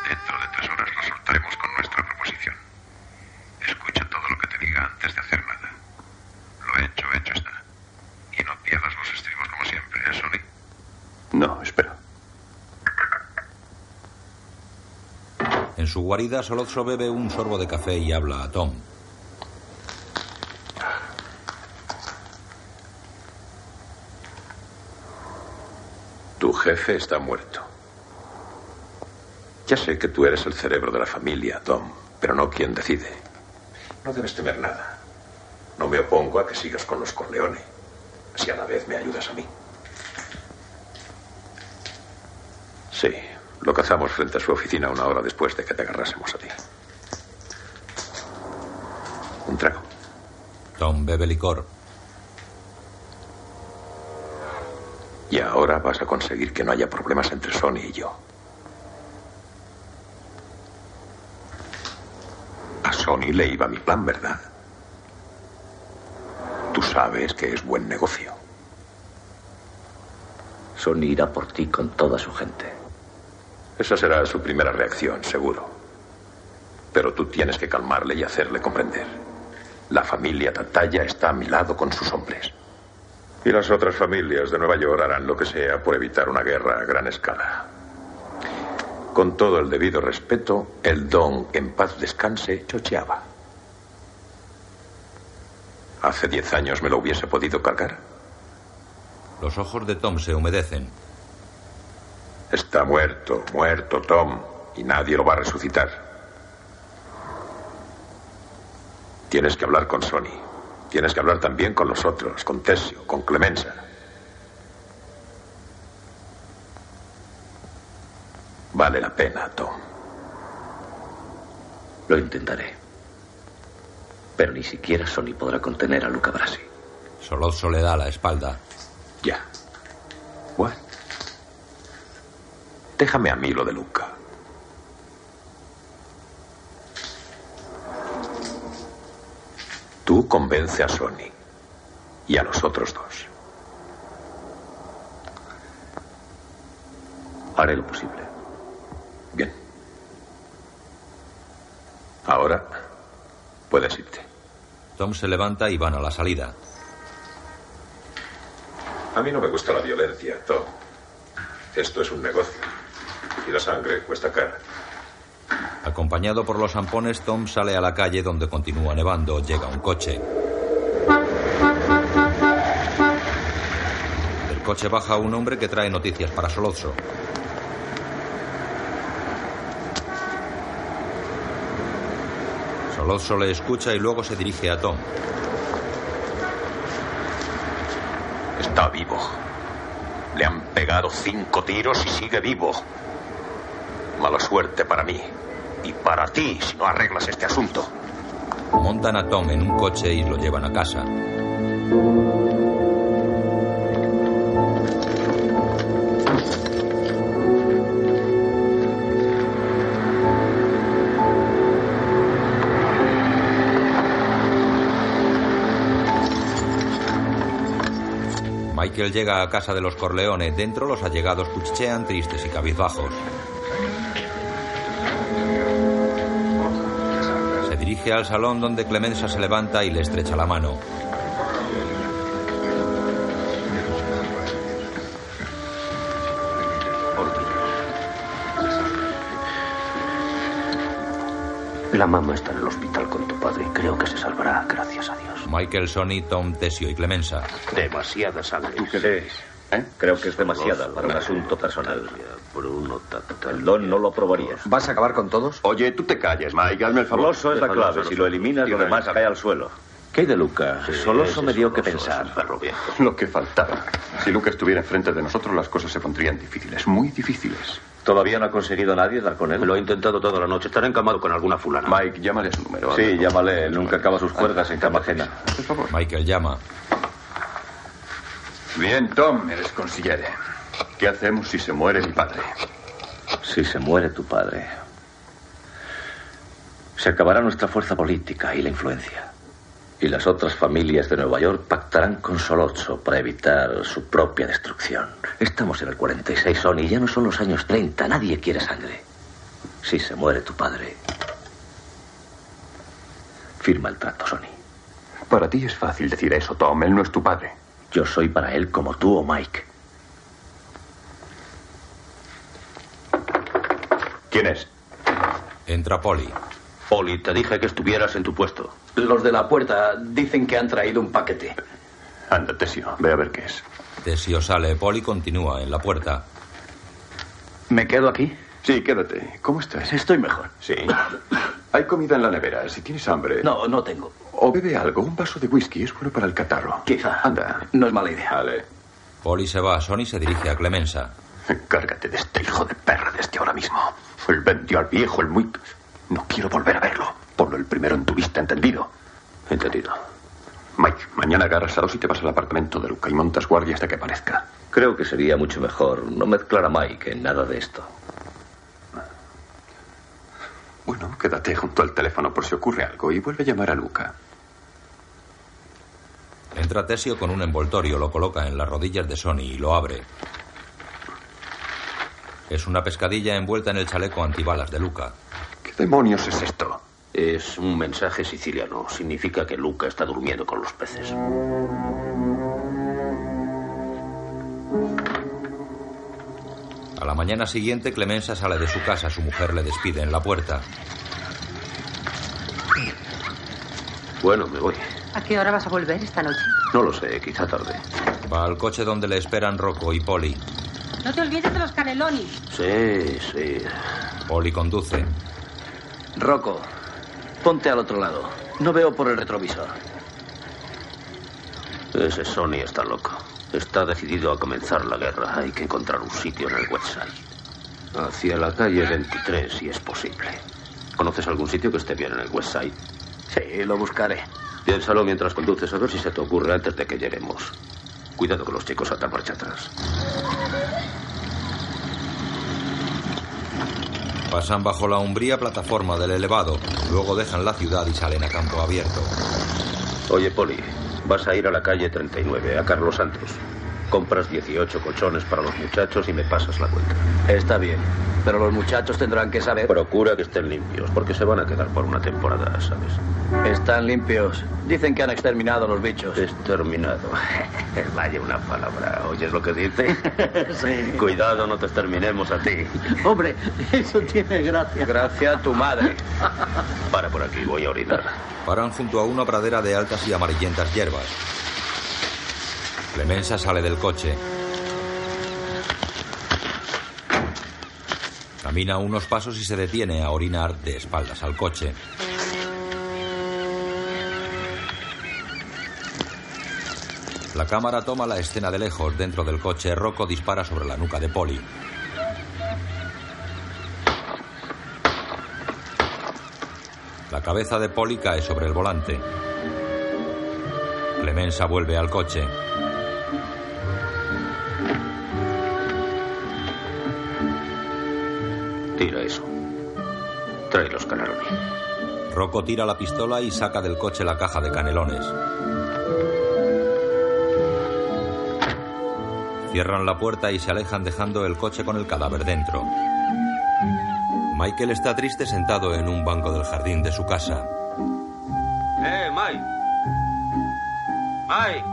Dentro de tres horas lo soltaremos con nuestra proposición. Escucha todo lo que te diga antes de hacer nada. Lo hecho, hecho está. Y no pierdas los estribos como siempre, ¿eh, Sonny? No, espera. En su guarida, Solozzo bebe un sorbo de café y habla a Tom. Tu jefe está muerto. Ya sé que tú eres el cerebro de la familia, Tom, pero no quien decide. No debes temer nada. No me opongo a que sigas con los Corleone, si a la vez me ayudas a mí. Sí, lo cazamos frente a su oficina una hora después de que te agarrásemos a ti. Un trago. Tom bebe licor. Y ahora vas a conseguir que no haya problemas entre Sony y yo. A Sony le iba mi plan, ¿verdad? Tú sabes que es buen negocio. Sony irá por ti con toda su gente. Esa será su primera reacción, seguro. Pero tú tienes que calmarle y hacerle comprender. La familia Tataya está a mi lado con sus hombres. Y las otras familias de Nueva York harán lo que sea por evitar una guerra a gran escala. Con todo el debido respeto, el don en paz descanse chocheaba. Hace diez años me lo hubiese podido cargar. Los ojos de Tom se humedecen. Está muerto, muerto Tom, y nadie lo va a resucitar. Tienes que hablar con Sony. Tienes que hablar también con los otros, con Tessio, con Clemenza. Vale la pena, Tom. Lo intentaré. Pero ni siquiera Sony podrá contener a Luca Brasi. Solozzo le da la espalda. Ya. Bueno. Déjame a mí lo de Luca. Tú convence a Sony y a los otros dos. Haré lo posible. Bien. Ahora puedes irte. Tom se levanta y van a la salida. A mí no me gusta la violencia, Tom. Esto es un negocio. Y la sangre cuesta cara. Acompañado por los zampones, Tom sale a la calle donde continúa nevando. Llega un coche. Del coche baja un hombre que trae noticias para Solozzo. Solozzo le escucha y luego se dirige a Tom. Está vivo. Le han pegado cinco tiros y sigue vivo. Mala suerte para mí. Y para ti si no arreglas este asunto. Montan a Tom en un coche y lo llevan a casa. Michael llega a casa de los Corleone. Dentro los allegados cuchichean tristes y cabizbajos. Dirige al salón donde Clemenza se levanta y le estrecha la mano. La mamá está en el hospital con tu padre y creo que se salvará, gracias a Dios. Michael, Sonny, Tom, Tesio y Clemenza. Demasiada sangre. ¿Tú qué crees? Creo que es demasiada para un asunto personal. El don no lo aprobaría. ¿Vas a acabar con todos? Oye, tú te calles, Mike, hazme el favor. Soloso es la clave. Si lo eliminas, lo demás cae al suelo. ¿Qué hay de Luca? Soloso me dio que pensar. Lo que faltaba. Si Luca estuviera enfrente de nosotros, las cosas se pondrían difíciles, muy difíciles. ¿Todavía no ha conseguido nadie dar con él? Lo he intentado toda la noche. Estará encamado con alguna fulana. Mike, llámale a su número. Sí, llámale. Él nunca acaba sus cuerdas en cama ajena. Por favor. Michael llama. Bien, Tom, eres consigliere. ¿Qué hacemos si se muere mi padre? Si se muere tu padre, se acabará nuestra fuerza política y la influencia. Y las otras familias de Nueva York pactarán con Solocho para evitar su propia destrucción. Estamos en el 46, Sony. Ya no son los años 30. Nadie quiere sangre. Si se muere tu padre, firma el trato, Sony. Para ti es fácil decir eso, Tom. Él no es tu padre. Yo soy para él como tú o Mike. ¿Quién es? Entra Polly. Poli, te dije que estuvieras en tu puesto. Los de la puerta dicen que han traído un paquete. Anda, Tesio, ve a ver qué es. Tesio sale. Polly continúa en la puerta. ¿Me quedo aquí? Sí, quédate. ¿Cómo estás? Estoy mejor. Sí. Hay comida en la nevera. Si tienes hambre. No, no tengo. O bebe algo. Un vaso de whisky es bueno para el catarro. Quizá. Anda. No es mala idea. Vale. Polly se va. Sonny se dirige a Clemenza. Encárgate de este hijo de perra desde ahora mismo. Él vendió al viejo el muy... No quiero volver a verlo. Ponlo el primero en tu vista, ¿entendido? Entendido. Mike, mañana agarras a dos y te vas al apartamento de Luca y montas guardia hasta que aparezca. Creo que sería mucho mejor no mezclar a Mike en nada de esto. Bueno, quédate junto al teléfono por si ocurre algo y vuelve a llamar a Luca. Entra Tesio con un envoltorio, lo coloca en las rodillas de Sonny y lo abre. Es una pescadilla envuelta en el chaleco antibalas de Luca. ¿Qué demonios es esto? Es un mensaje siciliano. Significa que Luca está durmiendo con los peces. A la mañana siguiente, Clemenza sale de su casa. Su mujer le despide en la puerta. Bueno, me voy. ¿A qué hora vas a volver esta noche? No lo sé, quizá tarde. Va al coche donde le esperan Rocco y Polly. No te olvides de los canelonis. Sí, sí. Polly conduce. Rocco, ponte al otro lado. No veo por el retrovisor. Ese Sony está loco. Está decidido a comenzar la guerra. Hay que encontrar un sitio en el website. Hacia la calle 23, si es posible. ¿Conoces algún sitio que esté bien en el website? Sí, lo buscaré. Piénsalo mientras conduces a ver si se te ocurre antes de que lleguemos. Cuidado con los chicos saltan marcha atrás. Pasan bajo la umbría plataforma del elevado. Luego dejan la ciudad y salen a campo abierto. Oye, Poli, vas a ir a la calle 39, a Carlos Santos. Compras 18 colchones para los muchachos y me pasas la cuenta. Está bien, pero los muchachos tendrán que saber. Procura que estén limpios, porque se van a quedar por una temporada, ¿sabes? Están limpios. Dicen que han exterminado a los bichos. Exterminado. Vaya una palabra. ¿Oyes lo que dice? sí. Cuidado, no te exterminemos a ti. Hombre, eso tiene gracia. Gracia a tu madre. Para por aquí, voy a orinar. Paran junto a una pradera de altas y amarillentas hierbas. Clemenza sale del coche. Camina unos pasos y se detiene a orinar de espaldas al coche. La cámara toma la escena de lejos. Dentro del coche, Rocco dispara sobre la nuca de Polly. La cabeza de Polly cae sobre el volante. Clemenza vuelve al coche. Tira eso. Trae los canelones. Rocco tira la pistola y saca del coche la caja de canelones. Cierran la puerta y se alejan dejando el coche con el cadáver dentro. Michael está triste sentado en un banco del jardín de su casa. ¡Eh, Mike! ¡Mike!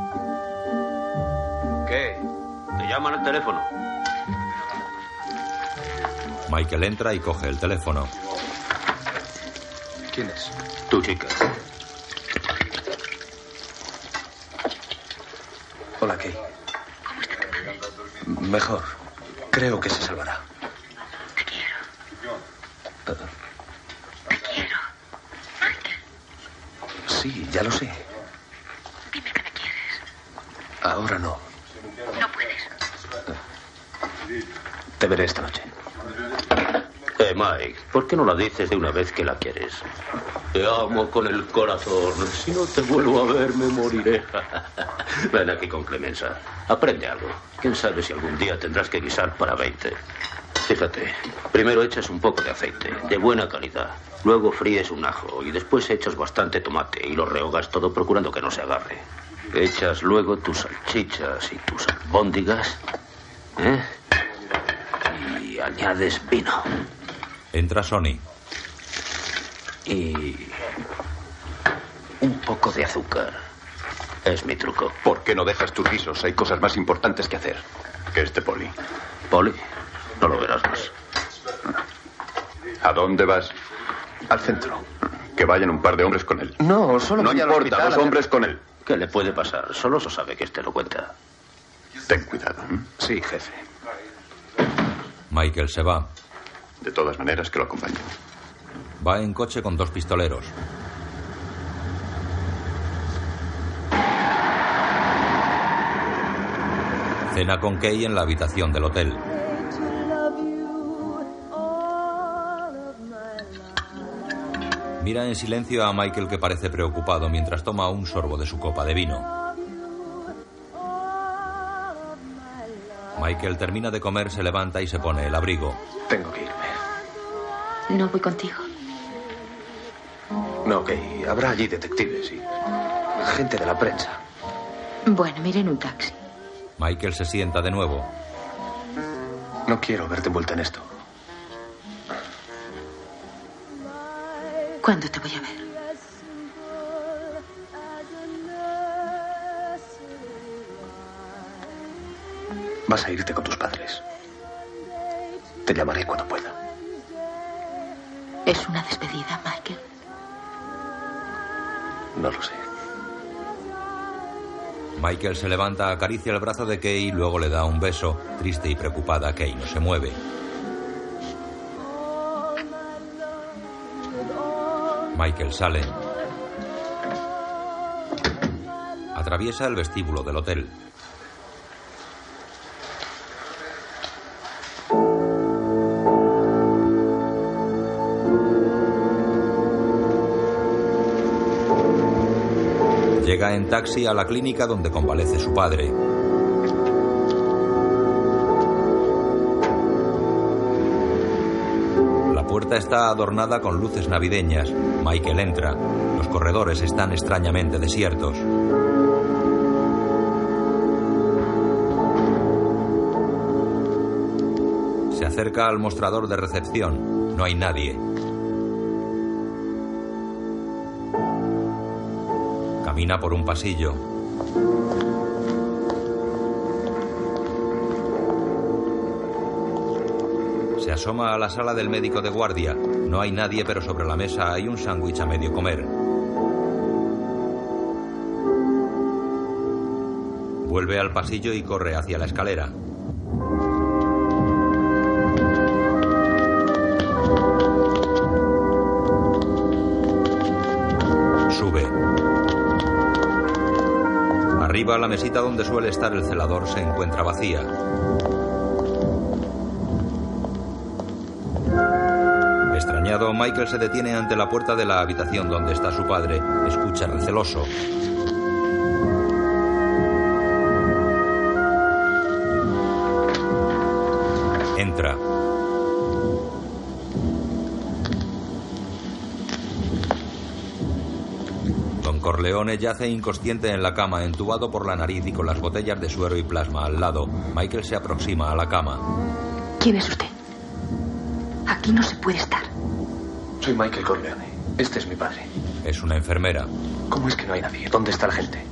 ¿Qué? Te llaman al teléfono. Michael entra y coge el teléfono. ¿Quién es? Tu chica. Hola, Kay. Mejor. Creo que se salvará. Te quiero. Te quiero. Sí, ya lo sé. ¿Por qué no la dices de una vez que la quieres? Te amo con el corazón. Si no te vuelvo a ver, me moriré. Ven aquí con Clemenza. Aprende algo. Quién sabe si algún día tendrás que guisar para 20. Fíjate, primero echas un poco de aceite, de buena calidad. Luego fríes un ajo y después echas bastante tomate y lo rehogas todo procurando que no se agarre. Echas luego tus salchichas y tus albóndigas. ¿eh? Y añades vino. Entra Sony. Y. un poco de azúcar. Es mi truco. ¿Por qué no dejas tus guisos? Hay cosas más importantes que hacer. Que este poli. Poli, no lo verás más. ¿A dónde vas? Al centro. Que vayan un par de hombres con él. No, solo No voy al importa, hospital dos hombres con él. ¿Qué le puede pasar? Solo eso sabe que este lo cuenta. Ten cuidado. Sí, jefe. Michael se va. De todas maneras, que lo acompañen. Va en coche con dos pistoleros. Cena con Kay en la habitación del hotel. Mira en silencio a Michael que parece preocupado mientras toma un sorbo de su copa de vino. Michael termina de comer, se levanta y se pone el abrigo. Tengo que irme. No voy contigo. No, Kay. Habrá allí detectives y gente de la prensa. Bueno, miré en un taxi. Michael se sienta de nuevo. No quiero verte envuelta en esto. ¿Cuándo te voy a ver? Vas a irte con tus padres. Te llamaré cuando pueda. Es una despedida, Michael. No lo sé. Michael se levanta, acaricia el brazo de Kay y luego le da un beso. Triste y preocupada, Kay no se mueve. Michael sale. Atraviesa el vestíbulo del hotel. Taxi a la clínica donde convalece su padre. La puerta está adornada con luces navideñas. Michael entra. Los corredores están extrañamente desiertos. Se acerca al mostrador de recepción. No hay nadie. Camina por un pasillo. Se asoma a la sala del médico de guardia. No hay nadie, pero sobre la mesa hay un sándwich a medio comer. Vuelve al pasillo y corre hacia la escalera. La mesita donde suele estar el celador se encuentra vacía. Extrañado, Michael se detiene ante la puerta de la habitación donde está su padre. Escucha receloso. Corleone yace inconsciente en la cama, entubado por la nariz y con las botellas de suero y plasma al lado. Michael se aproxima a la cama. ¿Quién es usted? Aquí no se puede estar. Soy Michael Corleone. Este es mi padre. Es una enfermera. ¿Cómo es que no hay nadie? ¿Dónde está la gente?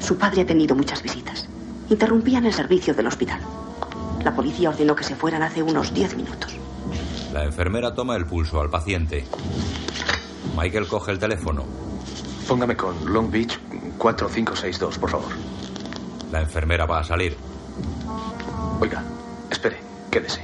Su padre ha tenido muchas visitas. Interrumpían el servicio del hospital. La policía ordenó que se fueran hace unos 10 minutos. La enfermera toma el pulso al paciente. Michael coge el teléfono. Póngame con Long Beach 4562, por favor. La enfermera va a salir. Oiga, espere, quédese.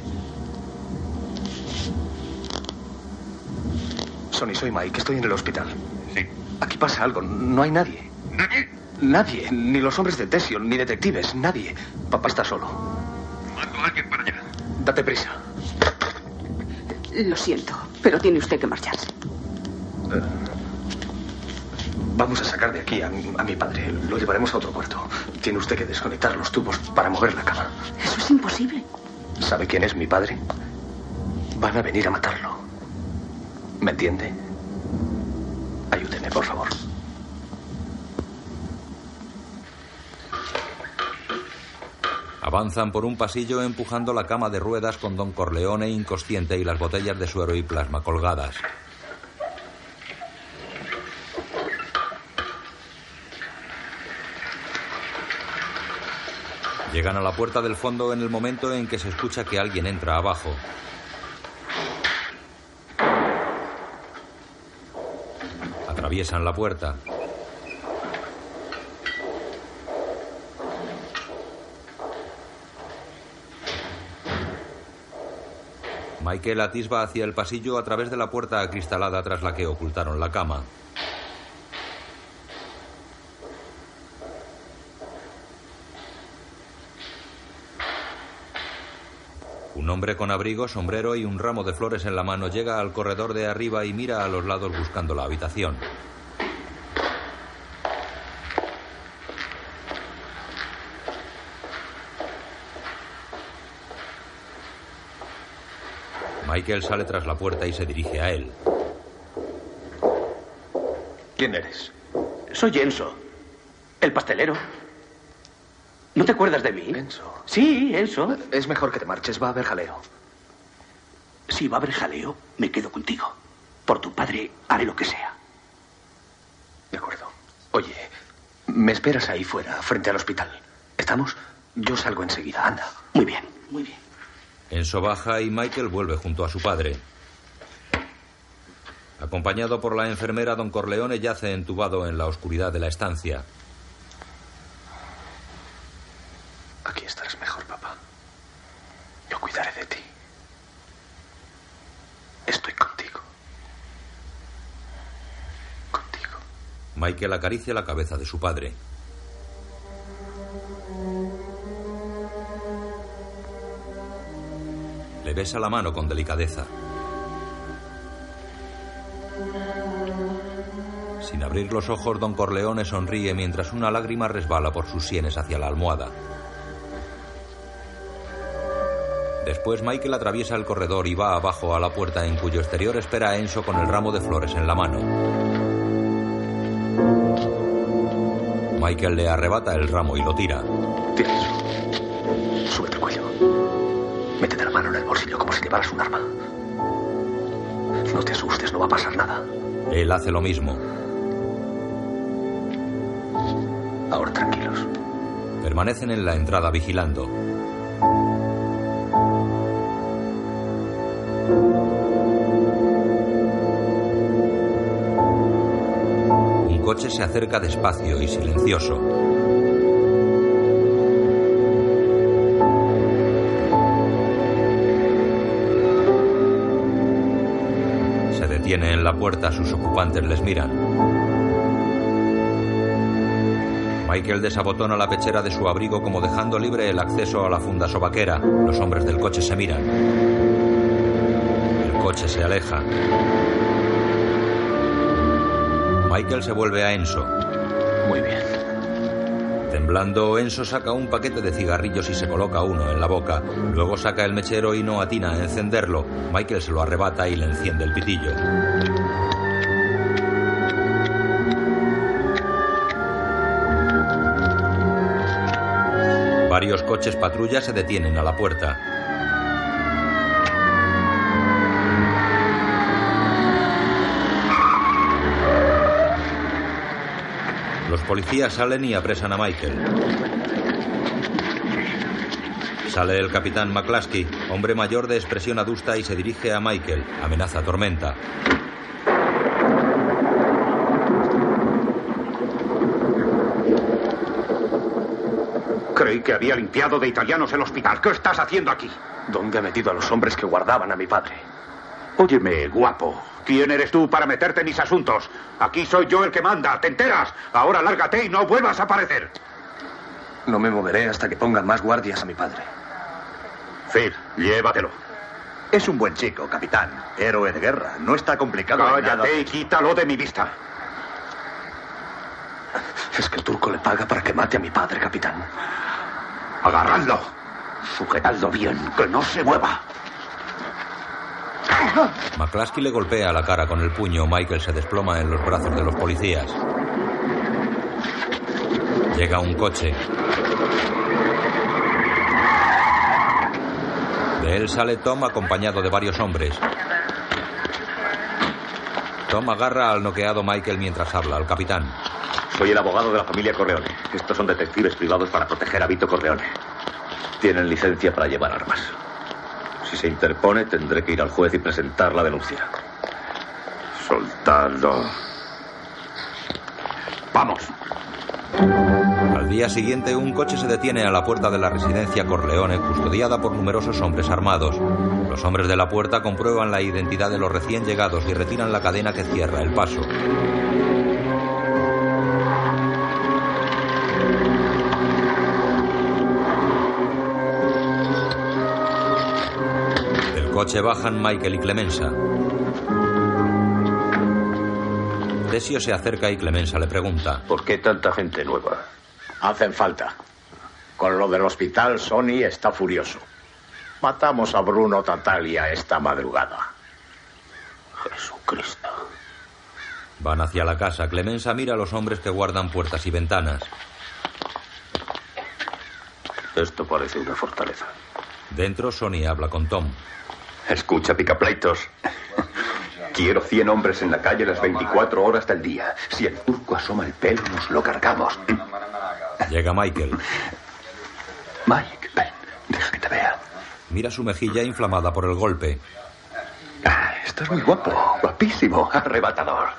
Sonny, soy Mike, estoy en el hospital. Sí. Aquí pasa algo, no hay nadie. ¿Nadie? Nadie, ni los hombres de Tession, ni detectives, nadie. Papá está solo. Mando a alguien para allá. Date prisa. Lo siento, pero tiene usted que marcharse. Eh, vamos a sacar de aquí a, mi- a mi padre. Lo llevaremos a otro cuarto. Tiene usted que desconectar los tubos para mover la cama. Eso es imposible. ¿Sabe quién es mi padre? Van a venir a matarlo. ¿Me entiende? Ayúdeme, por favor. Avanzan por un pasillo empujando la cama de ruedas con Don Corleone inconsciente y las botellas de suero y plasma colgadas. Llegan a la puerta del fondo en el momento en que se escucha que alguien entra abajo. Atraviesan la puerta. Michael atisba hacia el pasillo a través de la puerta acristalada tras la que ocultaron la cama. Un hombre con abrigo, sombrero y un ramo de flores en la mano llega al corredor de arriba y mira a los lados buscando la habitación. Michael sale tras la puerta y se dirige a él. ¿Quién eres? Soy Enzo, el pastelero. ¿No te acuerdas de mí? Enzo. Sí, Enzo. Es mejor que te marches, va a haber jaleo. Si va a haber jaleo, me quedo contigo. Por tu padre haré lo que sea. De acuerdo. Oye, me esperas ahí fuera, frente al hospital. ¿Estamos? Yo salgo enseguida, anda. Muy bien, muy bien. Enzo baja y Michael vuelve junto a su padre. Acompañado por la enfermera, don Corleone yace entubado en la oscuridad de la estancia. Aquí estarás mejor, papá. Yo cuidaré de ti. Estoy contigo. Michael acaricia la cabeza de su padre. Le besa la mano con delicadeza. Sin abrir los ojos, don Corleone sonríe mientras una lágrima resbala por sus sienes hacia la almohada. Después Michael atraviesa el corredor y va abajo a la puerta en cuyo exterior espera a Enzo con el ramo de flores en la mano. Michael le arrebata el ramo y lo tira. Tira eso. Súbete el cuello. Métete la mano en el bolsillo como si llevaras un arma. No te asustes, no va a pasar nada. Él hace lo mismo. Ahora tranquilos. Permanecen en la entrada vigilando. Coche se acerca despacio y silencioso. Se detiene en la puerta, sus ocupantes les miran. Michael desabotona la pechera de su abrigo como dejando libre el acceso a la funda sobaquera. Los hombres del coche se miran. El coche se aleja. Michael se vuelve a Enzo. Muy bien. Temblando, Enzo saca un paquete de cigarrillos y se coloca uno en la boca. Luego saca el mechero y no atina a encenderlo. Michael se lo arrebata y le enciende el pitillo. Varios coches patrulla se detienen a la puerta. Policías salen y apresan a Michael. Sale el capitán McCluskey, hombre mayor de expresión adusta, y se dirige a Michael. Amenaza tormenta. Creí que había limpiado de italianos el hospital. ¿Qué estás haciendo aquí? ¿Dónde ha metido a los hombres que guardaban a mi padre? Óyeme, guapo. ¿Quién eres tú para meterte en mis asuntos? Aquí soy yo el que manda. ¿Te enteras? Ahora lárgate y no vuelvas a aparecer. No me moveré hasta que pongan más guardias a mi padre. Phil, llévatelo. Es un buen chico, capitán. Héroe de guerra. No está complicado. en nada. Cállate y quítalo de mi vista. Es que el turco le paga para que mate a mi padre, capitán. Agarradlo. Sujetadlo bien, que no se mueva. McCluskey le golpea la cara con el puño. Michael se desploma en los brazos de los policías. Llega un coche. De él sale Tom acompañado de varios hombres. Tom agarra al noqueado Michael mientras habla al capitán. Soy el abogado de la familia Corleone. Estos son detectives privados para proteger a Vito Corleone. Tienen licencia para llevar armas. Si se interpone, tendré que ir al juez y presentar la denuncia. Soltadlo. Vamos. Al día siguiente, un coche se detiene a la puerta de la residencia Corleone, custodiada por numerosos hombres armados. Los hombres de la puerta comprueban la identidad de los recién llegados y retiran la cadena que cierra el paso. Coche bajan Michael y Clemenza. Desio se acerca y Clemenza le pregunta. ¿Por qué tanta gente nueva? Hacen falta. Con lo del hospital, Sony está furioso. Matamos a Bruno Tatalia esta madrugada. Jesucristo. Van hacia la casa. Clemenza mira a los hombres que guardan puertas y ventanas. Esto parece una fortaleza. Dentro, Sony habla con Tom. Escucha, picapleitos. Quiero 100 hombres en la calle las 24 horas del día. Si el turco asoma el pelo, nos lo cargamos. Llega Michael. Mike, ven, deja que te vea. Mira su mejilla inflamada por el golpe. Ah, estás muy guapo, guapísimo, arrebatador.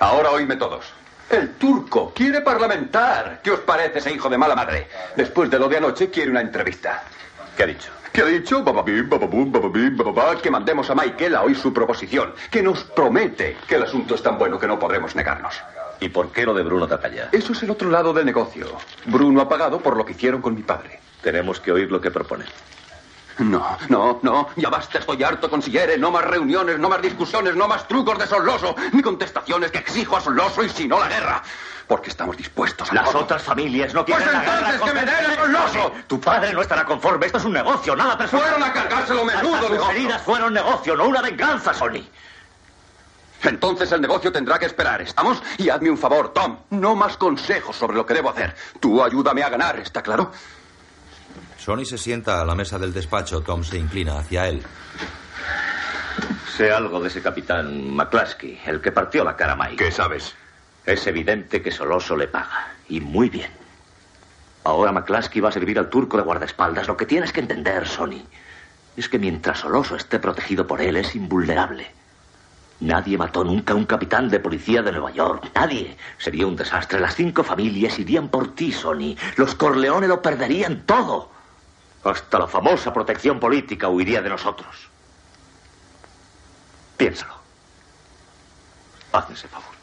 Ahora oíme todos. El turco quiere parlamentar. ¿Qué os parece ese hijo de mala madre? Después de lo de anoche, quiere una entrevista. ¿Qué ha dicho? ¿Qué ha dicho? Que mandemos a Michael a oír su proposición, que nos promete que el asunto es tan bueno que no podremos negarnos. ¿Y por qué lo de Bruno Tatalla? Eso es el otro lado del negocio. Bruno ha pagado por lo que hicieron con mi padre. Tenemos que oír lo que propone. No, no, no. Ya basta, estoy harto, consiguiere. No más reuniones, no más discusiones, no más trucos de Soloso, ni contestaciones que exijo a Soloso y si no la guerra. Porque estamos dispuestos a Las todo. otras familias no Pues quieren la entonces que me den el Soloso. Tu padre no estará conforme. Esto es un negocio, nada personal. Fueron a cargárselo menudo, Hasta sus heridas fueron negocio, no una venganza, Sony. Entonces el negocio tendrá que esperar, ¿estamos? Y hazme un favor, Tom. No más consejos sobre lo que debo hacer. Tú ayúdame a ganar, ¿está claro? Sony se sienta a la mesa del despacho. Tom se inclina hacia él. Sé algo de ese capitán McCluskey, el que partió la cara a Mike. ¿Qué sabes? Es evidente que Soloso le paga. Y muy bien. Ahora McCluskey va a servir al turco de guardaespaldas. Lo que tienes que entender, Sony, es que mientras Soloso esté protegido por él, es invulnerable. Nadie mató nunca a un capitán de policía de Nueva York. Nadie. Sería un desastre. Las cinco familias irían por ti, Sony. Los Corleone lo perderían todo. Hasta la famosa protección política huiría de nosotros. Piénsalo. Hazme ese favor.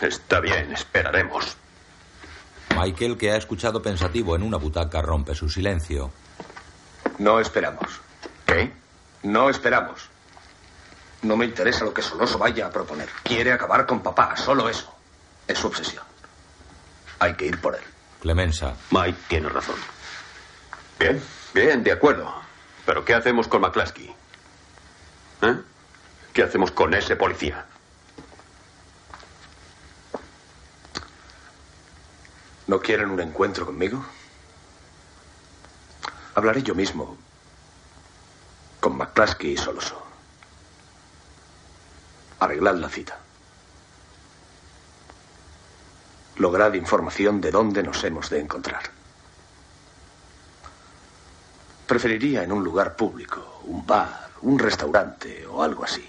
Está bien, esperaremos. Michael, que ha escuchado pensativo en una butaca, rompe su silencio. No esperamos. ¿Qué? No esperamos. No me interesa lo que Soloso vaya a proponer. Quiere acabar con papá, solo eso. Es su obsesión. Hay que ir por él. Clemensa. Mike tiene razón. Bien, bien, de acuerdo. Pero ¿qué hacemos con McCluskey? ¿Eh? ¿Qué hacemos con ese policía? ¿No quieren un encuentro conmigo? Hablaré yo mismo con McCluskey y Soloso. Arreglad la cita. Lograd información de dónde nos hemos de encontrar. Preferiría en un lugar público, un bar, un restaurante o algo así,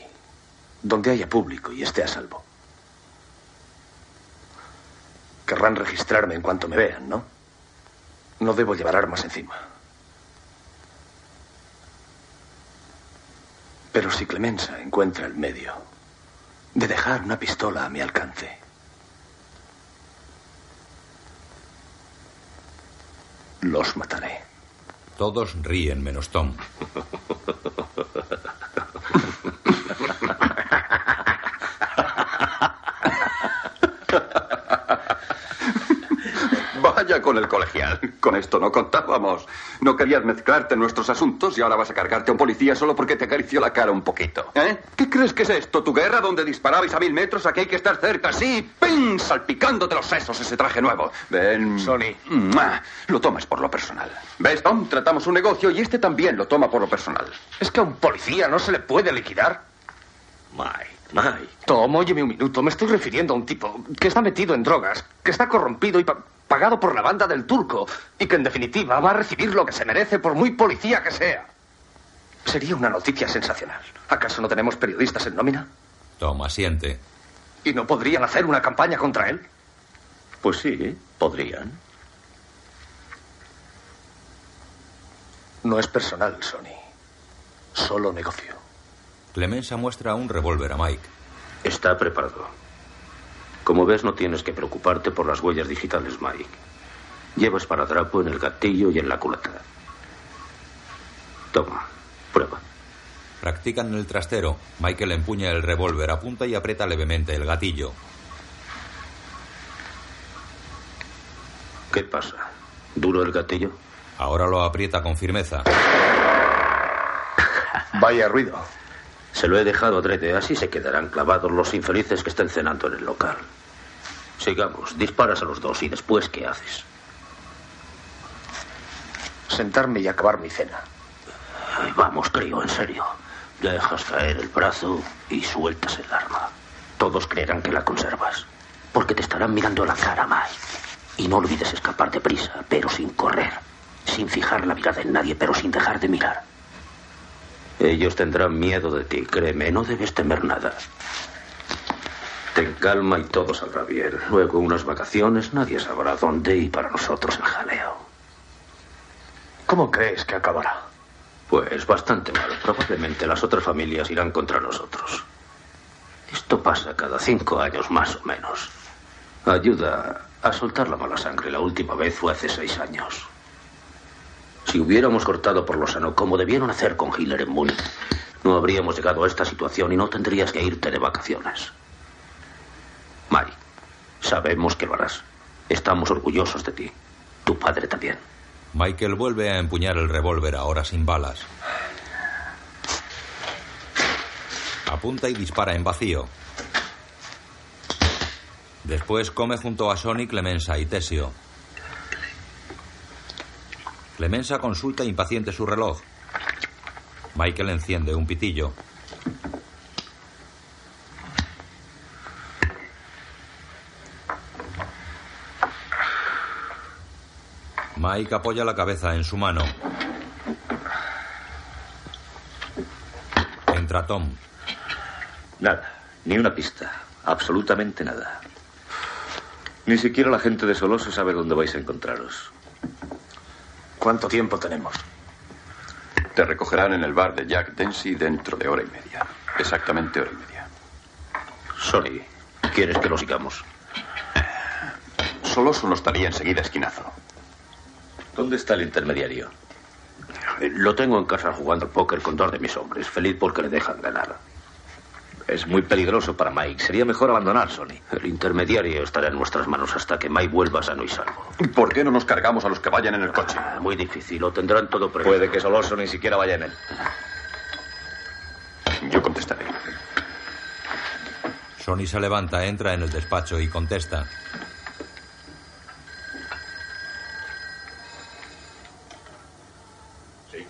donde haya público y esté a salvo. Querrán registrarme en cuanto me vean, ¿no? No debo llevar armas encima. Pero si Clemenza encuentra el medio de dejar una pistola a mi alcance, los mataré. Todos ríen menos Tom. Vaya con el colegial. Con esto no contábamos. No querías mezclarte en nuestros asuntos y ahora vas a cargarte a un policía solo porque te acarició la cara un poquito. ¿Eh? ¿Qué crees que es esto? ¿Tu guerra donde disparabais a mil metros? Aquí hay que estar cerca, sí. ¡Pin! Salpicándote los sesos ese traje nuevo. Ven. Sony. ¡Mua! Lo tomas por lo personal. ¿Ves, Tom? Tratamos un negocio y este también lo toma por lo personal. ¿Es que a un policía no se le puede liquidar? Mike, Mike. Tom, óyeme un minuto. Me estoy refiriendo a un tipo que está metido en drogas, que está corrompido y pa- pagado por la banda del turco y que en definitiva va a recibir lo que se merece por muy policía que sea. Sería una noticia sensacional. ¿Acaso no tenemos periodistas en nómina? Tom asiente. ¿Y no podrían hacer una campaña contra él? Pues sí, podrían. No es personal, Sony. Solo negocio. Clemensa muestra un revólver a Mike. Está preparado. Como ves, no tienes que preocuparte por las huellas digitales, Mike. Llevas paradrapo en el gatillo y en la culata. Toma, prueba. Practican en el trastero. Michael empuña el revólver, apunta y aprieta levemente el gatillo. ¿Qué pasa? ¿Duro el gatillo? Ahora lo aprieta con firmeza. Vaya ruido. Se lo he dejado adrede, así se quedarán clavados los infelices que estén cenando en el local. Sigamos, disparas a los dos y después, ¿qué haces? Sentarme y acabar mi cena. Ay, vamos, crío, en serio. Dejas caer el brazo y sueltas el arma. Todos creerán que la conservas. Porque te estarán mirando a la cara, Mike. Y no olvides escapar deprisa, pero sin correr. Sin fijar la mirada en nadie, pero sin dejar de mirar. Ellos tendrán miedo de ti, créeme, no debes temer nada. Ten calma y todo saldrá bien. Luego unas vacaciones, nadie sabrá dónde y para nosotros el jaleo. ¿Cómo crees que acabará? Pues bastante mal. Probablemente las otras familias irán contra nosotros. Esto pasa cada cinco años más o menos. Ayuda a soltar la mala sangre. La última vez fue hace seis años. Si hubiéramos cortado por lo sano, como debieron hacer con Hitler en Múnich, no habríamos llegado a esta situación y no tendrías que irte de vacaciones. Mari, sabemos que lo harás. Estamos orgullosos de ti. Tu padre también. Michael vuelve a empuñar el revólver ahora sin balas. Apunta y dispara en vacío. Después come junto a Sony, Clemensa y Tesio. Clemensa consulta impaciente su reloj. Michael enciende un pitillo. Mike apoya la cabeza en su mano. Entra Tom. Nada, ni una pista. Absolutamente nada. Ni siquiera la gente de Soloso sabe dónde vais a encontraros. ¿Cuánto tiempo tenemos? Te recogerán en el bar de Jack Dempsey dentro de hora y media. Exactamente hora y media. Sony, ¿quieres que lo sigamos? Soloso nos daría enseguida esquinazo. ¿Dónde está el intermediario? Lo tengo en casa jugando al póker con dos de mis hombres. Feliz porque le dejan ganar. Es muy peligroso para Mike. Sería mejor abandonar, Sony. El intermediario estará en nuestras manos hasta que Mike vuelva sano y salvo. ¿Por qué no nos cargamos a los que vayan en el coche? Ah, muy difícil. Lo tendrán todo previsto. Puede que Soloso ni siquiera vaya en él. Yo contestaré. Sony se levanta, entra en el despacho y contesta. Sí.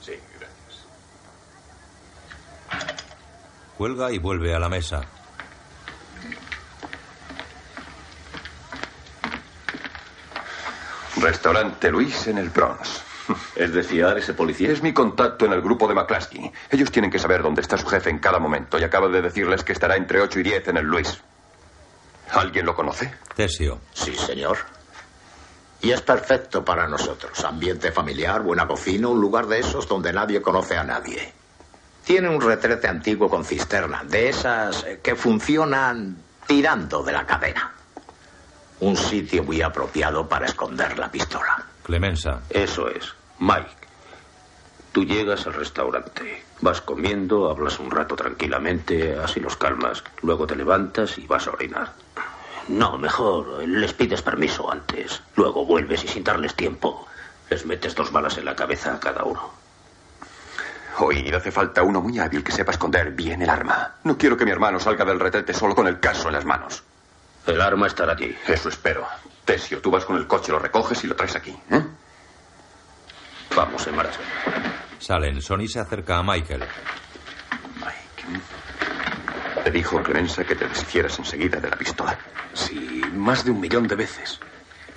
Sí, gracias. Cuelga y vuelve a la mesa. Restaurante Luis en el Bronx. ¿Es de fiar ese policía? Es mi contacto en el grupo de McCluskey. Ellos tienen que saber dónde está su jefe en cada momento y acabo de decirles que estará entre 8 y 10 en el Luis. ¿Alguien lo conoce? Tesio. Sí, señor. Y es perfecto para nosotros. Ambiente familiar, buena cocina, un lugar de esos donde nadie conoce a nadie. Tiene un retrete antiguo con cisterna, de esas eh, que funcionan tirando de la cadena. Un sitio muy apropiado para esconder la pistola. Clemensa. Eso es. Mike. Tú llegas al restaurante. Vas comiendo, hablas un rato tranquilamente, así los calmas. Luego te levantas y vas a orinar. No, mejor, les pides permiso antes. Luego vuelves y sin darles tiempo, les metes dos balas en la cabeza a cada uno. Oíd, hace falta uno muy hábil que sepa esconder bien el arma. No quiero que mi hermano salga del retrete solo con el caso en las manos. El arma estará allí. Eso espero. Tesio, tú vas con el coche, lo recoges y lo traes aquí. ¿eh? Vamos, en marcha. Salen. Sony se acerca a Michael. Te dijo Clemensa que te deshicieras enseguida de la pistola. Sí, más de un millón de veces.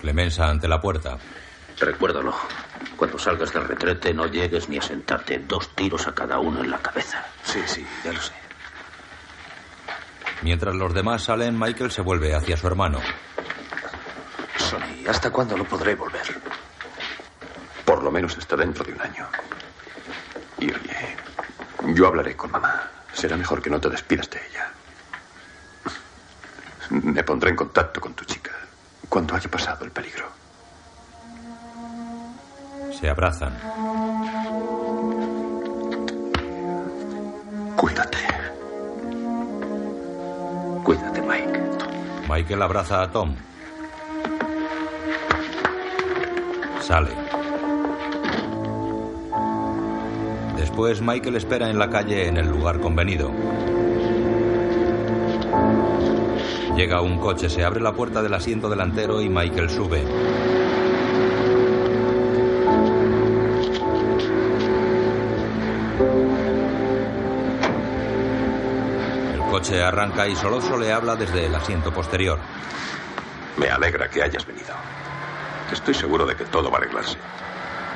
Clemensa ante la puerta. Recuérdalo. Cuando salgas del retrete no llegues ni a sentarte. Dos tiros a cada uno en la cabeza. Sí, sí, ya lo sé. Mientras los demás salen, Michael se vuelve hacia su hermano. Sony, ¿hasta cuándo lo podré volver? Por lo menos hasta dentro de un año. Y oye, yo hablaré con mamá. Será mejor que no te despidas de ella. Me pondré en contacto con tu chica cuando haya pasado el peligro. Se abrazan. Cuídate. Cuídate, Mike. Michael abraza a Tom. Sale. Después Michael espera en la calle en el lugar convenido. Llega un coche, se abre la puerta del asiento delantero y Michael sube. Coche arranca y Soloso le habla desde el asiento posterior. Me alegra que hayas venido. Estoy seguro de que todo va a arreglarse.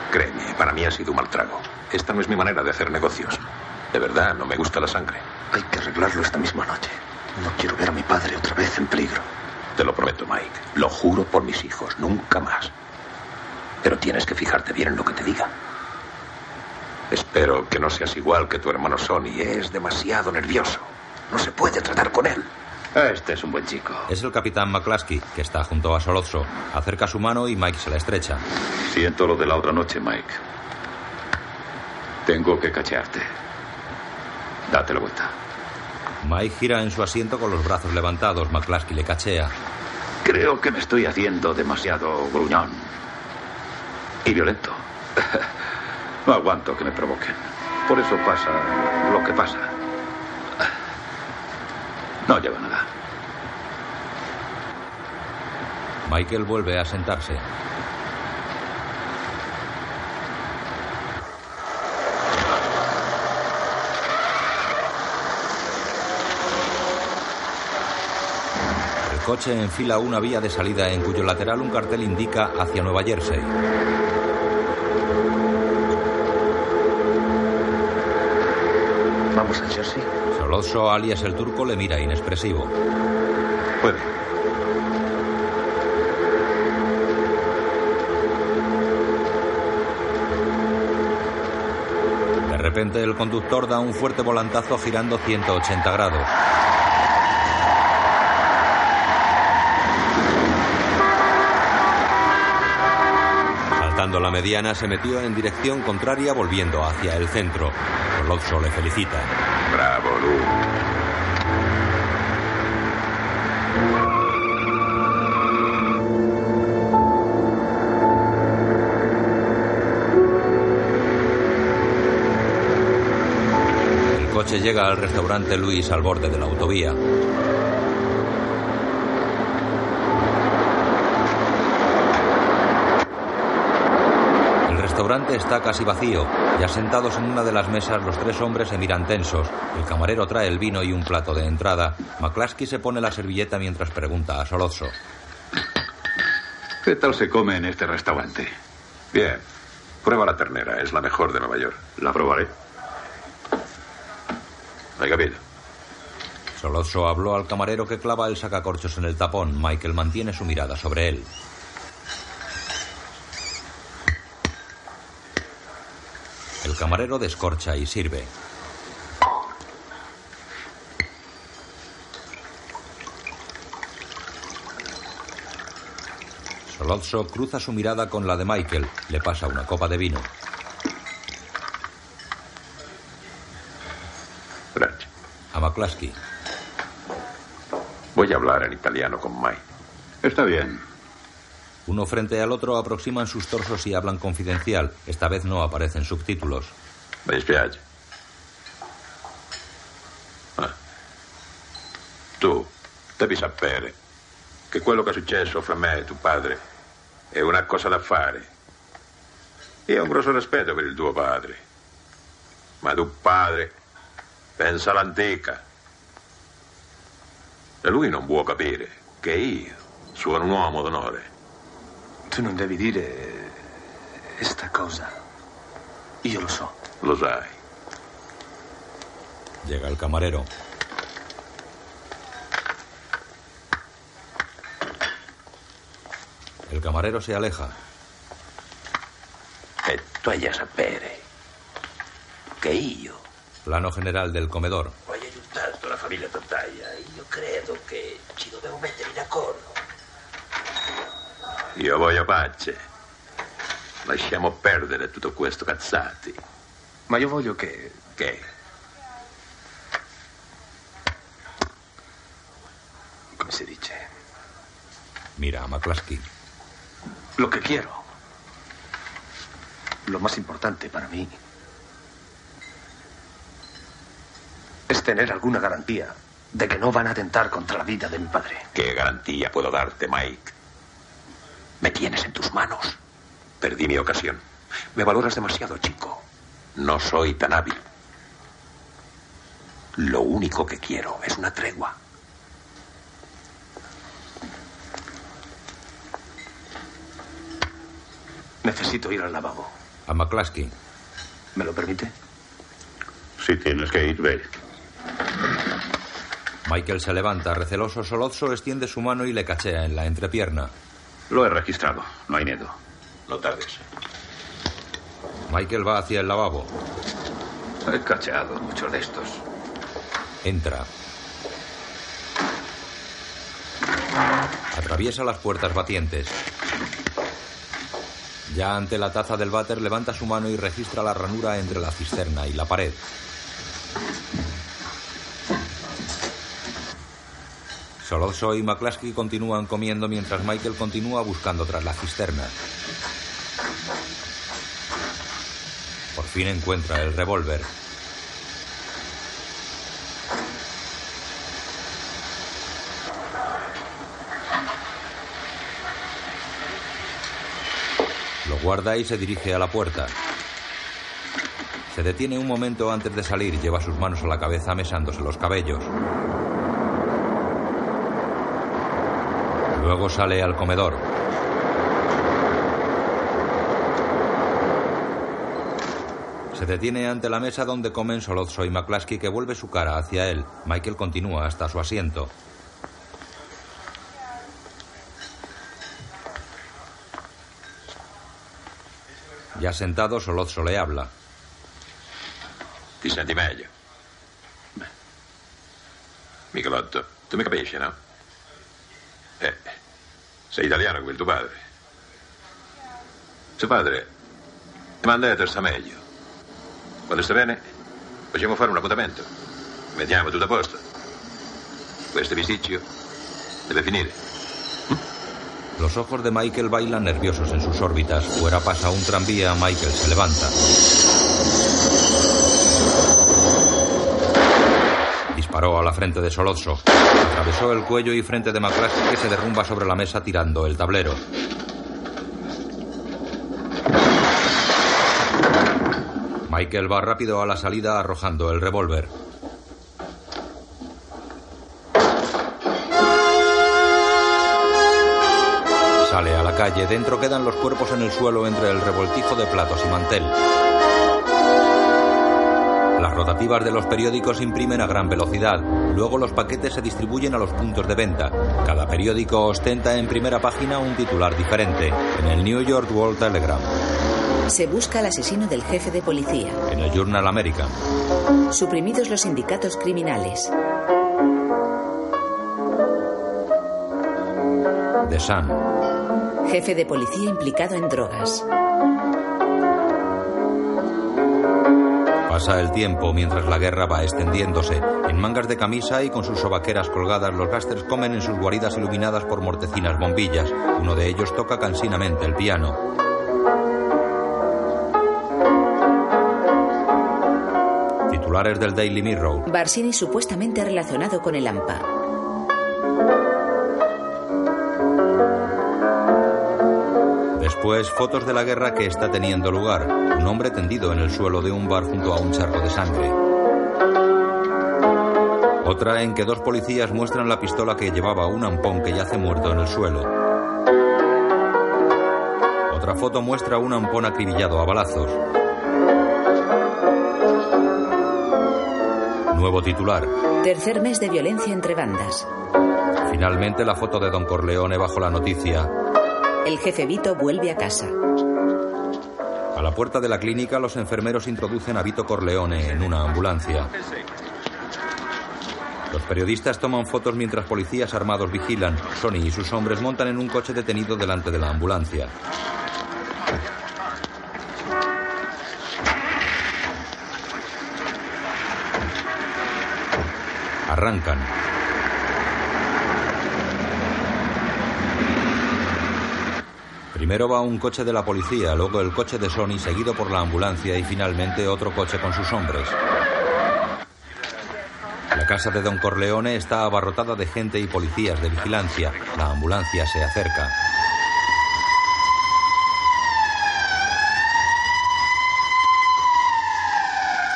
Créeme, para mí ha sido un mal trago. Esta no es mi manera de hacer negocios. De verdad, no me gusta la sangre. Hay que arreglarlo esta misma noche. No quiero ver a mi padre otra vez en peligro. Te lo prometo, Mike. Lo juro por mis hijos, nunca más. Pero tienes que fijarte bien en lo que te diga. Espero que no seas igual que tu hermano Sonny. Es demasiado nervioso. No se puede tratar con él. Este es un buen chico. Es el capitán McCluskey, que está junto a Solozzo. Acerca su mano y Mike se la estrecha. Siento lo de la otra noche, Mike. Tengo que cachearte. Date la vuelta. Mike gira en su asiento con los brazos levantados. McCluskey le cachea. Creo que me estoy haciendo demasiado gruñón. Y violento. No aguanto que me provoquen. Por eso pasa lo que pasa. No lleva nada. Michael vuelve a sentarse. El coche enfila una vía de salida en cuyo lateral un cartel indica hacia Nueva Jersey. Oso, alias el turco, le mira inexpresivo. Puede. De repente el conductor da un fuerte volantazo girando 180 grados. Saltando la mediana se metió en dirección contraria volviendo hacia el centro. Coloxo le felicita. El coche llega al restaurante Luis al borde de la autovía. El restaurante está casi vacío. Ya sentados en una de las mesas, los tres hombres se miran tensos. El camarero trae el vino y un plato de entrada. McCluskey se pone la servilleta mientras pregunta a Solozzo. ¿Qué tal se come en este restaurante? Bien. Prueba la ternera, es la mejor de Nueva York. La probaré. Oiga, bien. Solozzo habló al camarero que clava el sacacorchos en el tapón. Michael mantiene su mirada sobre él. Camarero descorcha y sirve. Solozzo cruza su mirada con la de Michael. Le pasa una copa de vino. Gracias. A McCluskey. Voy a hablar en italiano con Mike. Está bien. Uno frente al otro aproximan sus torsos y hablan confidencial. Esta vez no aparecen subtítulos. Mi dispiace. Ah. Tu devi sapere che quello che è successo fra me e tuo padre è una cosa da fare. Io ho un grosso rispetto per il tuo padre. Ma tuo padre pensa all'antica. E lui non può capire che io sono un uomo d'onore. Tu non devi dire questa cosa. Io lo so. Lo sai. Llega el camarero. El camarero se aleja. E tu hai a sapere che io Plano general del comedor. voglio aiutarti la famiglia Tattaglia. Io credo che ci dobbiamo mettere d'accordo. Io voglio pace. Lasciamo perdere tutto questo cazzati. Ma io voglio che... Che? Come si dice? Mira a McCluskey. Lo que quiero. Lo más importante para mí es tener alguna garantía de que no van a atentar contra la vida de mi padre. ¿Qué garantía puedo darte, Mike? Me tienes en tus manos. Perdí mi ocasión. Me valoras demasiado, chico. No soy tan hábil. Lo único que quiero es una tregua. Necesito ir al lavabo. A McCluskey. ¿Me lo permite? Si tienes que ir, ve. Michael se levanta, receloso. Solozzo extiende su mano y le cachea en la entrepierna. Lo he registrado. No hay miedo. No tardes. Michael va hacia el lavabo. He cacheado muchos de estos. Entra. Atraviesa las puertas batientes. Ya ante la taza del váter levanta su mano y registra la ranura entre la cisterna y la pared. Solozzo y McCluskey continúan comiendo mientras Michael continúa buscando tras la cisterna. Por fin encuentra el revólver. Lo guarda y se dirige a la puerta. Se detiene un momento antes de salir, lleva sus manos a la cabeza mesándose los cabellos. Luego sale al comedor. Se detiene ante la mesa donde comen Solozzo y McCluskey que vuelve su cara hacia él. Michael continúa hasta su asiento. Ya sentado, Solozzo le habla. Ti senti meglio? Michelotto, tu mi capisci, no? Sei italiano il tuo padre. Suo padre ha detto sta meglio. Quando sta bene, facciamo fare un appuntamento. Vediamo tutto a posto. Questo bisticcio debe finire. Los ojos de Michael bailan nerviosos en sus órbitas. Fuera pasa un tranvía. Michael se levanta. Disparó a la frente de Solozzo. Atravesó el cuello y frente de McCluskey que se derrumba sobre la mesa tirando el tablero. Michael va rápido a la salida arrojando el revólver. Sale a la calle. Dentro quedan los cuerpos en el suelo entre el revoltijo de platos y mantel. Rotativas de los periódicos imprimen a gran velocidad. Luego los paquetes se distribuyen a los puntos de venta. Cada periódico ostenta en primera página un titular diferente. En el New York World Telegram, Se busca al asesino del jefe de policía. en el Journal American, Suprimidos los sindicatos criminales. The Sun, Jefe de policía implicado en drogas. Pasa el tiempo mientras la guerra va extendiéndose. En mangas de camisa y con sus sobaqueras colgadas, los gásters comen en sus guaridas iluminadas por mortecinas bombillas. Uno de ellos toca cansinamente el piano. Titulares del Daily Mirror. Barsini supuestamente relacionado con el AMPA. Después, fotos de la guerra que está teniendo lugar. Un hombre tendido en el suelo de un bar junto a un charco de sangre. Otra en que dos policías muestran la pistola que llevaba un ampón que yace muerto en el suelo. Otra foto muestra un ampón acribillado a balazos. Nuevo titular. Tercer mes de violencia entre bandas. Finalmente la foto de Don Corleone bajo la noticia. El jefe Vito vuelve a casa. A la puerta de la clínica los enfermeros introducen a Vito Corleone en una ambulancia. Los periodistas toman fotos mientras policías armados vigilan. Sony y sus hombres montan en un coche detenido delante de la ambulancia. Arrancan. Primero va un coche de la policía, luego el coche de Sony seguido por la ambulancia y finalmente otro coche con sus hombres. La casa de Don Corleone está abarrotada de gente y policías de vigilancia. La ambulancia se acerca.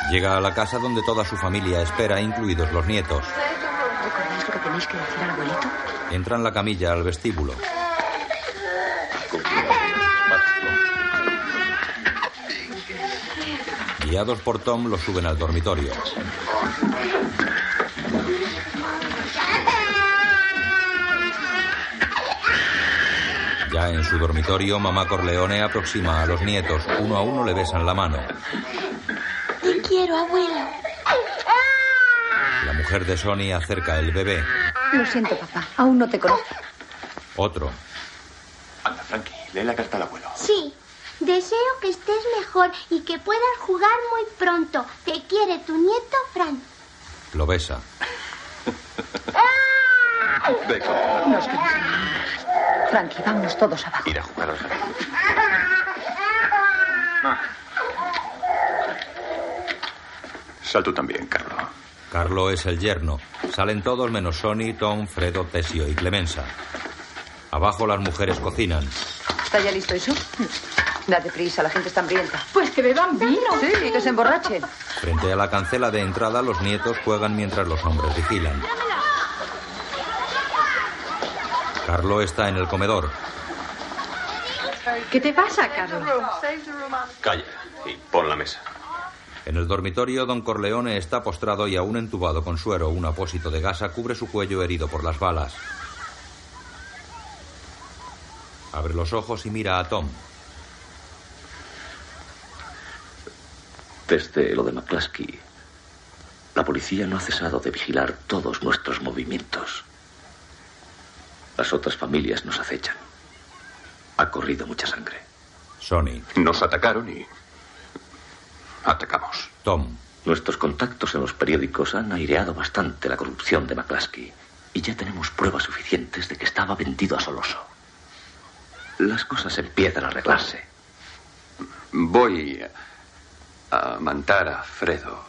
Llega a la casa donde toda su familia espera, incluidos los nietos. ¿Recordáis lo que tenéis que decir al abuelito? Entran la camilla al vestíbulo. Guiados por Tom, los suben al dormitorio. Ya en su dormitorio, mamá Corleone aproxima a los nietos. Uno a uno le besan la mano. Te quiero, abuelo. La mujer de Sony acerca el bebé. Lo siento, papá. Aún no te conozco. Otro. Anda, Frankie, lee la carta al abuelo. Sí. Deseo que estés mejor y que puedas jugar muy pronto. Te quiere tu nieto, Fran. Lo besa. Ve Nos quedamos en Frankie, vámonos todos abajo. Ir a jugar al jardín. Sal tú también, Carlos. Carlo es el yerno. Salen todos menos Sony, Tom, Fredo, Tesio y Clemenza. Abajo las mujeres cocinan. ¿Está ya listo eso? Date prisa, la gente está hambrienta. Pues que beban vino. Sí, y que se emborrachen. Frente a la cancela de entrada, los nietos juegan mientras los hombres vigilan. Carlo está en el comedor. ¿Qué te pasa, Carlos? Calla y pon la mesa. En el dormitorio, don Corleone está postrado y aún entubado con suero. Un apósito de gasa cubre su cuello herido por las balas. Abre los ojos y mira a Tom. Desde lo de McCluskey, la policía no ha cesado de vigilar todos nuestros movimientos. Las otras familias nos acechan. Ha corrido mucha sangre. Sonny. Nos atacaron y. atacamos. Tom. Nuestros contactos en los periódicos han aireado bastante la corrupción de McCluskey. Y ya tenemos pruebas suficientes de que estaba vendido a Soloso. Las cosas empiezan a arreglarse. Voy a mandar a Fredo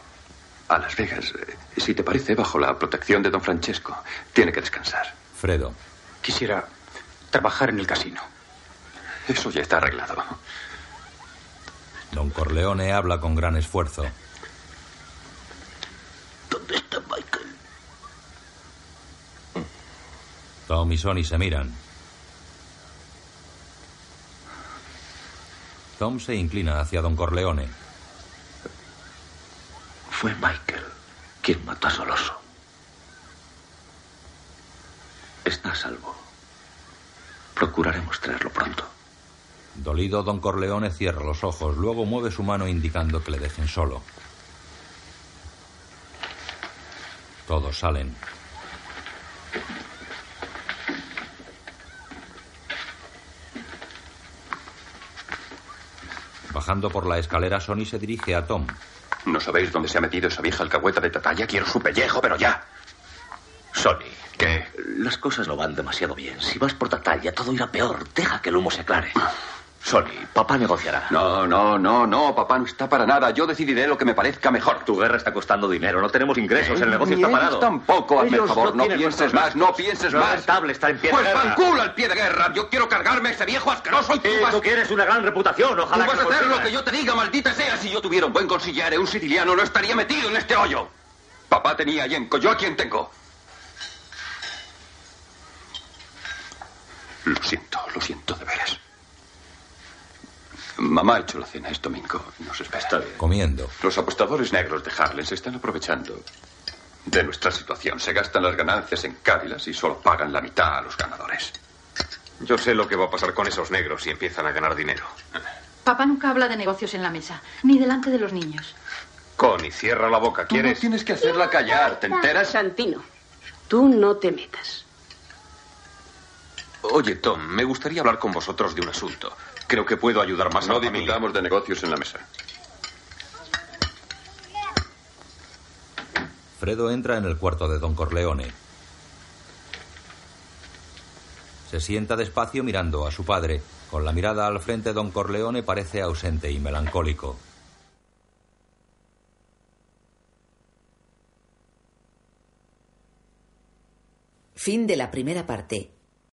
a Las Vegas. Si te parece, bajo la protección de don Francesco. Tiene que descansar. Fredo. Quisiera trabajar en el casino. Eso ya está arreglado. Don Corleone habla con gran esfuerzo. ¿Dónde está Michael? Tom y Sonny se miran. Tom se inclina hacia Don Corleone. Fue Michael quien mató a Soloso. Está a salvo. Procuraremos traerlo pronto. Dolido, don Corleone cierra los ojos, luego mueve su mano indicando que le dejen solo. Todos salen. Bajando por la escalera, Sonny se dirige a Tom. ¿No sabéis dónde se ha metido esa vieja alcahueta de Tatalla? Quiero su pellejo, pero ya. Sonny. ¿Qué? Las cosas no van demasiado bien. Si vas por Tatalla, todo irá peor. Deja que el humo se aclare. Sonny, papá negociará. No, no, no, no, papá no está para nada. Yo decidiré lo que me parezca mejor. Tu guerra está costando dinero, no tenemos ingresos, el negocio Ni está parado. tampoco, hazme el favor, no pienses más, no pienses No es más. rentable estar en pie Pues de guerra. calcula el pie de guerra. Yo quiero cargarme a ese viejo asqueroso y tú Eh, vas... tú quieres una gran reputación, ojalá Tú vas a hacer lo que yo te diga, maldita sea. Si yo tuviera un buen consillere, un siciliano, no estaría metido en este hoyo. Papá tenía a Yenko, ¿yo a quién tengo? Lo siento, lo siento de veras. Mamá ha hecho la cena, es domingo. Nos espera. Está bien. Comiendo. Los apostadores negros de Harlem se están aprovechando de nuestra situación. Se gastan las ganancias en cávilas y solo pagan la mitad a los ganadores. Yo sé lo que va a pasar con esos negros si empiezan a ganar dinero. Papá nunca habla de negocios en la mesa, ni delante de los niños. Connie, cierra la boca, Tú no ¿quieres? tienes que hacerla callar, ¿te enteras? Santino, tú no te metas. Oye, Tom, me gustaría hablar con vosotros de un asunto. Creo que puedo ayudar más a No la familia. discutamos de negocios en la mesa. Fredo entra en el cuarto de don Corleone. Se sienta despacio mirando a su padre. Con la mirada al frente, don Corleone parece ausente y melancólico. Fin de la primera parte.